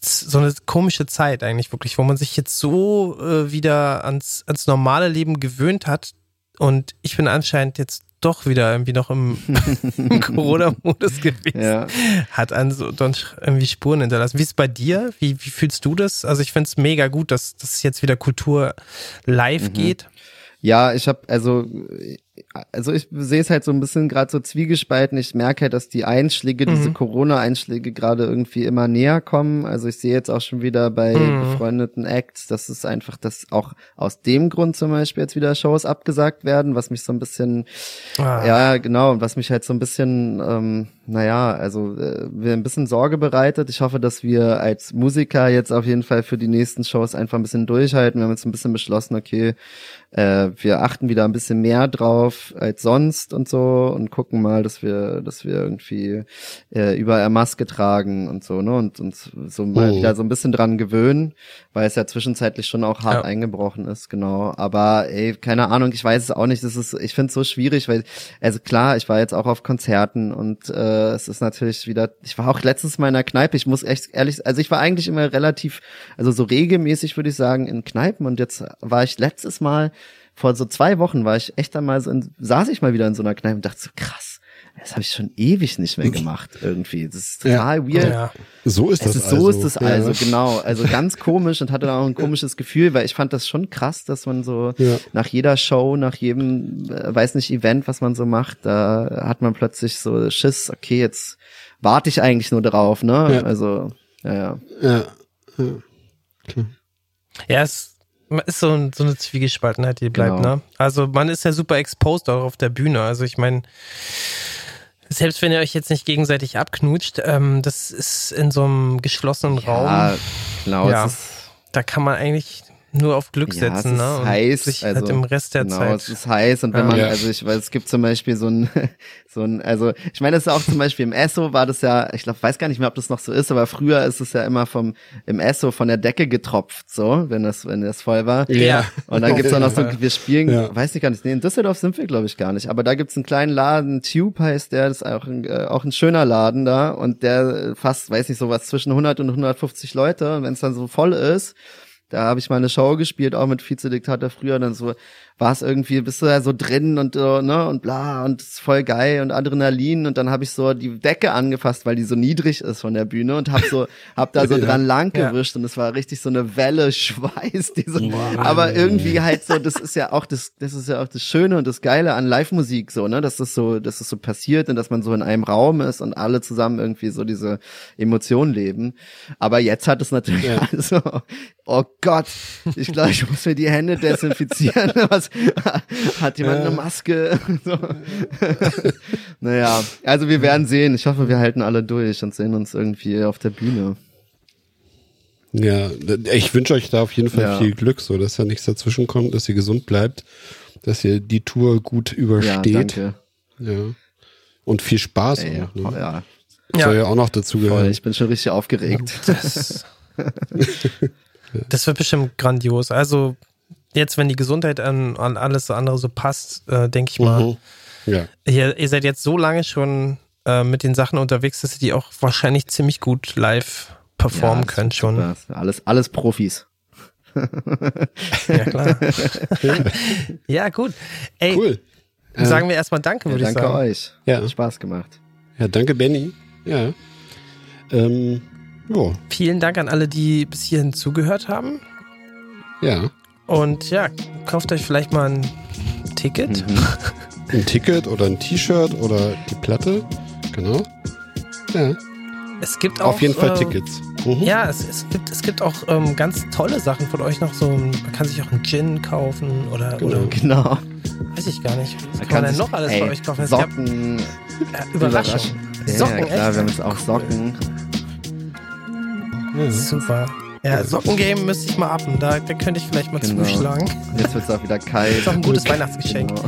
so eine komische Zeit eigentlich wirklich, wo man sich jetzt so äh, wieder ans, ans normale Leben gewöhnt hat und ich bin anscheinend jetzt doch wieder irgendwie noch im, im Corona-Modus gewesen. Ja. Hat an so irgendwie Spuren hinterlassen. Wie ist es bei dir? Wie, wie fühlst du das? Also ich finde es mega gut, dass, dass jetzt wieder Kultur live geht. Ja, ich habe also also ich sehe es halt so ein bisschen gerade so zwiegespalten. Ich merke halt, dass die Einschläge, diese Corona-Einschläge gerade irgendwie immer näher kommen. Also ich sehe jetzt auch schon wieder bei befreundeten Acts, dass es einfach, dass auch aus dem Grund zum Beispiel jetzt wieder Shows abgesagt werden, was mich so ein bisschen, Ah. ja genau, und was mich halt so ein bisschen, ähm, naja, also äh, mir ein bisschen Sorge bereitet. Ich hoffe, dass wir als Musiker jetzt auf jeden Fall für die nächsten Shows einfach ein bisschen durchhalten. Wir haben jetzt ein bisschen beschlossen, okay, äh, wir achten wieder ein bisschen mehr drauf als sonst und so und gucken mal, dass wir, dass wir irgendwie äh, überall Maske tragen und so, ne? Und uns so mal Mhm. wieder so ein bisschen dran gewöhnen, weil es ja zwischenzeitlich schon auch hart Ja. eingebrochen ist, genau. Aber ey, keine Ahnung, ich weiß es auch nicht. Das ist, ich finde es so schwierig, weil, also klar, ich war jetzt auch auf Konzerten und äh, es ist natürlich wieder, ich war auch letztens mal in einer Kneipe, ich muss echt ehrlich, also ich war eigentlich immer relativ, also so regelmäßig würde ich sagen, in Kneipen und jetzt war ich letztes Mal vor so zwei Wochen war ich echt einmal so, in, saß ich mal wieder in so einer Kneipe und dachte so, krass, das habe ich schon ewig nicht mehr gemacht irgendwie. Das ist total weird. Ja. So ist Es das ist, so also. ist es Ja. also, genau. Also ganz komisch und hatte dann auch ein komisches Gefühl, weil ich fand das schon krass, dass man so Ja. nach jeder Show, nach jedem, äh, weiß nicht, Event, was man so macht, da hat man plötzlich so Schiss, okay, jetzt warte ich eigentlich nur drauf, ne? Ja. Also, ja, ja. Ja. Ja, es ist so, ein, so eine Zwiegespaltenheit, die bleibt, Genau. ne? Also man ist ja super exposed auch auf der Bühne. Also ich meine, selbst wenn ihr euch jetzt nicht gegenseitig abknutscht, ähm, das ist in so einem geschlossenen Ja, Raum. genau. Ja. Da kann man eigentlich nur auf Glück Ja, setzen, es ist ne? Und heiß, sich also, halt im Rest der genau, Zeit. es ist heiß und wenn Ja. man, Ja. also ich weiß, es gibt zum Beispiel so ein, so ein, also ich meine, das ist auch zum Beispiel im Esso war das ja, ich glaube, weiß gar nicht mehr, ob das noch so ist, aber früher ist es ja immer vom, im Esso von der Decke getropft, so, wenn das, wenn das voll war. Ja. Und dann gibt's auch noch so, wir spielen, Ja. weiß ich gar nicht, nee, in Düsseldorf sind wir, glaube ich, gar nicht, aber da gibt's einen kleinen Laden, Tube heißt der, das ist auch ein, äh, auch ein schöner Laden da und der fast, weiß nicht, sowas zwischen 100 und 150 Leute und wenn es dann so voll ist, da habe ich mal eine Show gespielt, auch mit Vizediktator früher, dann so war es irgendwie, bist du da so drin und so, ne, und bla, und ist voll geil und Adrenalin und dann habe ich so die Decke angefasst, weil die so niedrig ist von der Bühne und hab so, hab da so dran lang Ja. gewischt und es war richtig so eine Welle Schweiß, diese, aber irgendwie halt so, das ist ja auch das, das ist ja auch das Schöne und das Geile an Live-Musik so, ne, dass das so, dass das so passiert und dass man so in einem Raum ist und alle zusammen irgendwie so diese Emotionen leben. Aber jetzt hat es natürlich also, oh Gott, ich glaube, ich muss mir die Hände desinfizieren. Was, hat jemand eine Maske? So. naja, also wir werden sehen. Ich hoffe, wir halten alle durch und sehen uns irgendwie auf der Bühne. Ja, ich wünsche euch da auf jeden Fall Ja. viel Glück, so dass da nichts dazwischen kommt, dass ihr gesund bleibt. dass ihr die Tour gut Ja, übersteht. danke. Ja. Und viel Spaß Ey, auch. Ne? ja, Soll Ja, ja auch noch dazu voll. gehören. Ich bin schon richtig aufgeregt. das, das wird bestimmt grandios. Also jetzt, wenn die Gesundheit an, an alles andere so passt, äh, denke ich mal, Mhm. Ja. ihr, ihr seid jetzt so lange schon äh, mit den Sachen unterwegs, dass ihr die auch wahrscheinlich ziemlich gut live performen Ja, könnt schon. Alles, alles Profis. Ja, klar. ja, gut. Ey, Cool. sagen wir erstmal Danke, Ja, würde ich danke sagen. euch. Ja. Hat Spaß gemacht. Ja, danke, Benny. Ja. Ähm, jo, Vielen Dank an alle, die bis hierhin zugehört haben. ja. Und ja, kauft euch vielleicht mal ein Ticket. Ein Ticket oder ein T-Shirt oder die Platte. Genau. Ja. Es gibt auch. Auf jeden Fall äh, Tickets. Mhm. Ja, es, es, gibt, es gibt auch ähm, ganz tolle Sachen von euch noch. So, man kann sich auch einen Gin kaufen oder, Genau. oder Genau. weiß ich gar nicht. Was Man kann man denn noch alles ey, bei euch kaufen? Es gab Socken. äh, Überraschung. Ja, Socken, klar, echt? wir haben jetzt auch Socken. Ja. Super. Ja, Sockengame müsste ich mal appen. Da, da könnte ich vielleicht mal Genau. zuschlagen. Jetzt wird es auch wieder kalt. Ist auch ein gutes Weihnachtsgeschenk. Genau.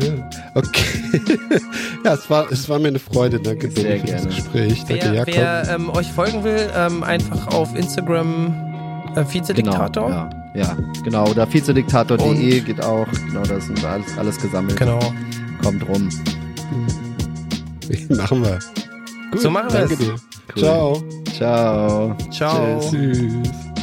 Ja. Okay. ja, es war, es war mir eine Freude. Danke, Sehr für gerne. das Gespräch. Danke, Wer, Jakob. wer ähm, euch folgen will, ähm, einfach auf Instagram äh, Vizediktator. Genau, ja, ja, genau. Oder vizediktator.de geht auch. Genau, da ist alles, alles gesammelt. Genau. Kommt rum. Machen wir. Gut, So machen wir es. Cool. Ciao. Ciao. Ciao. Tschüss. Tschüss.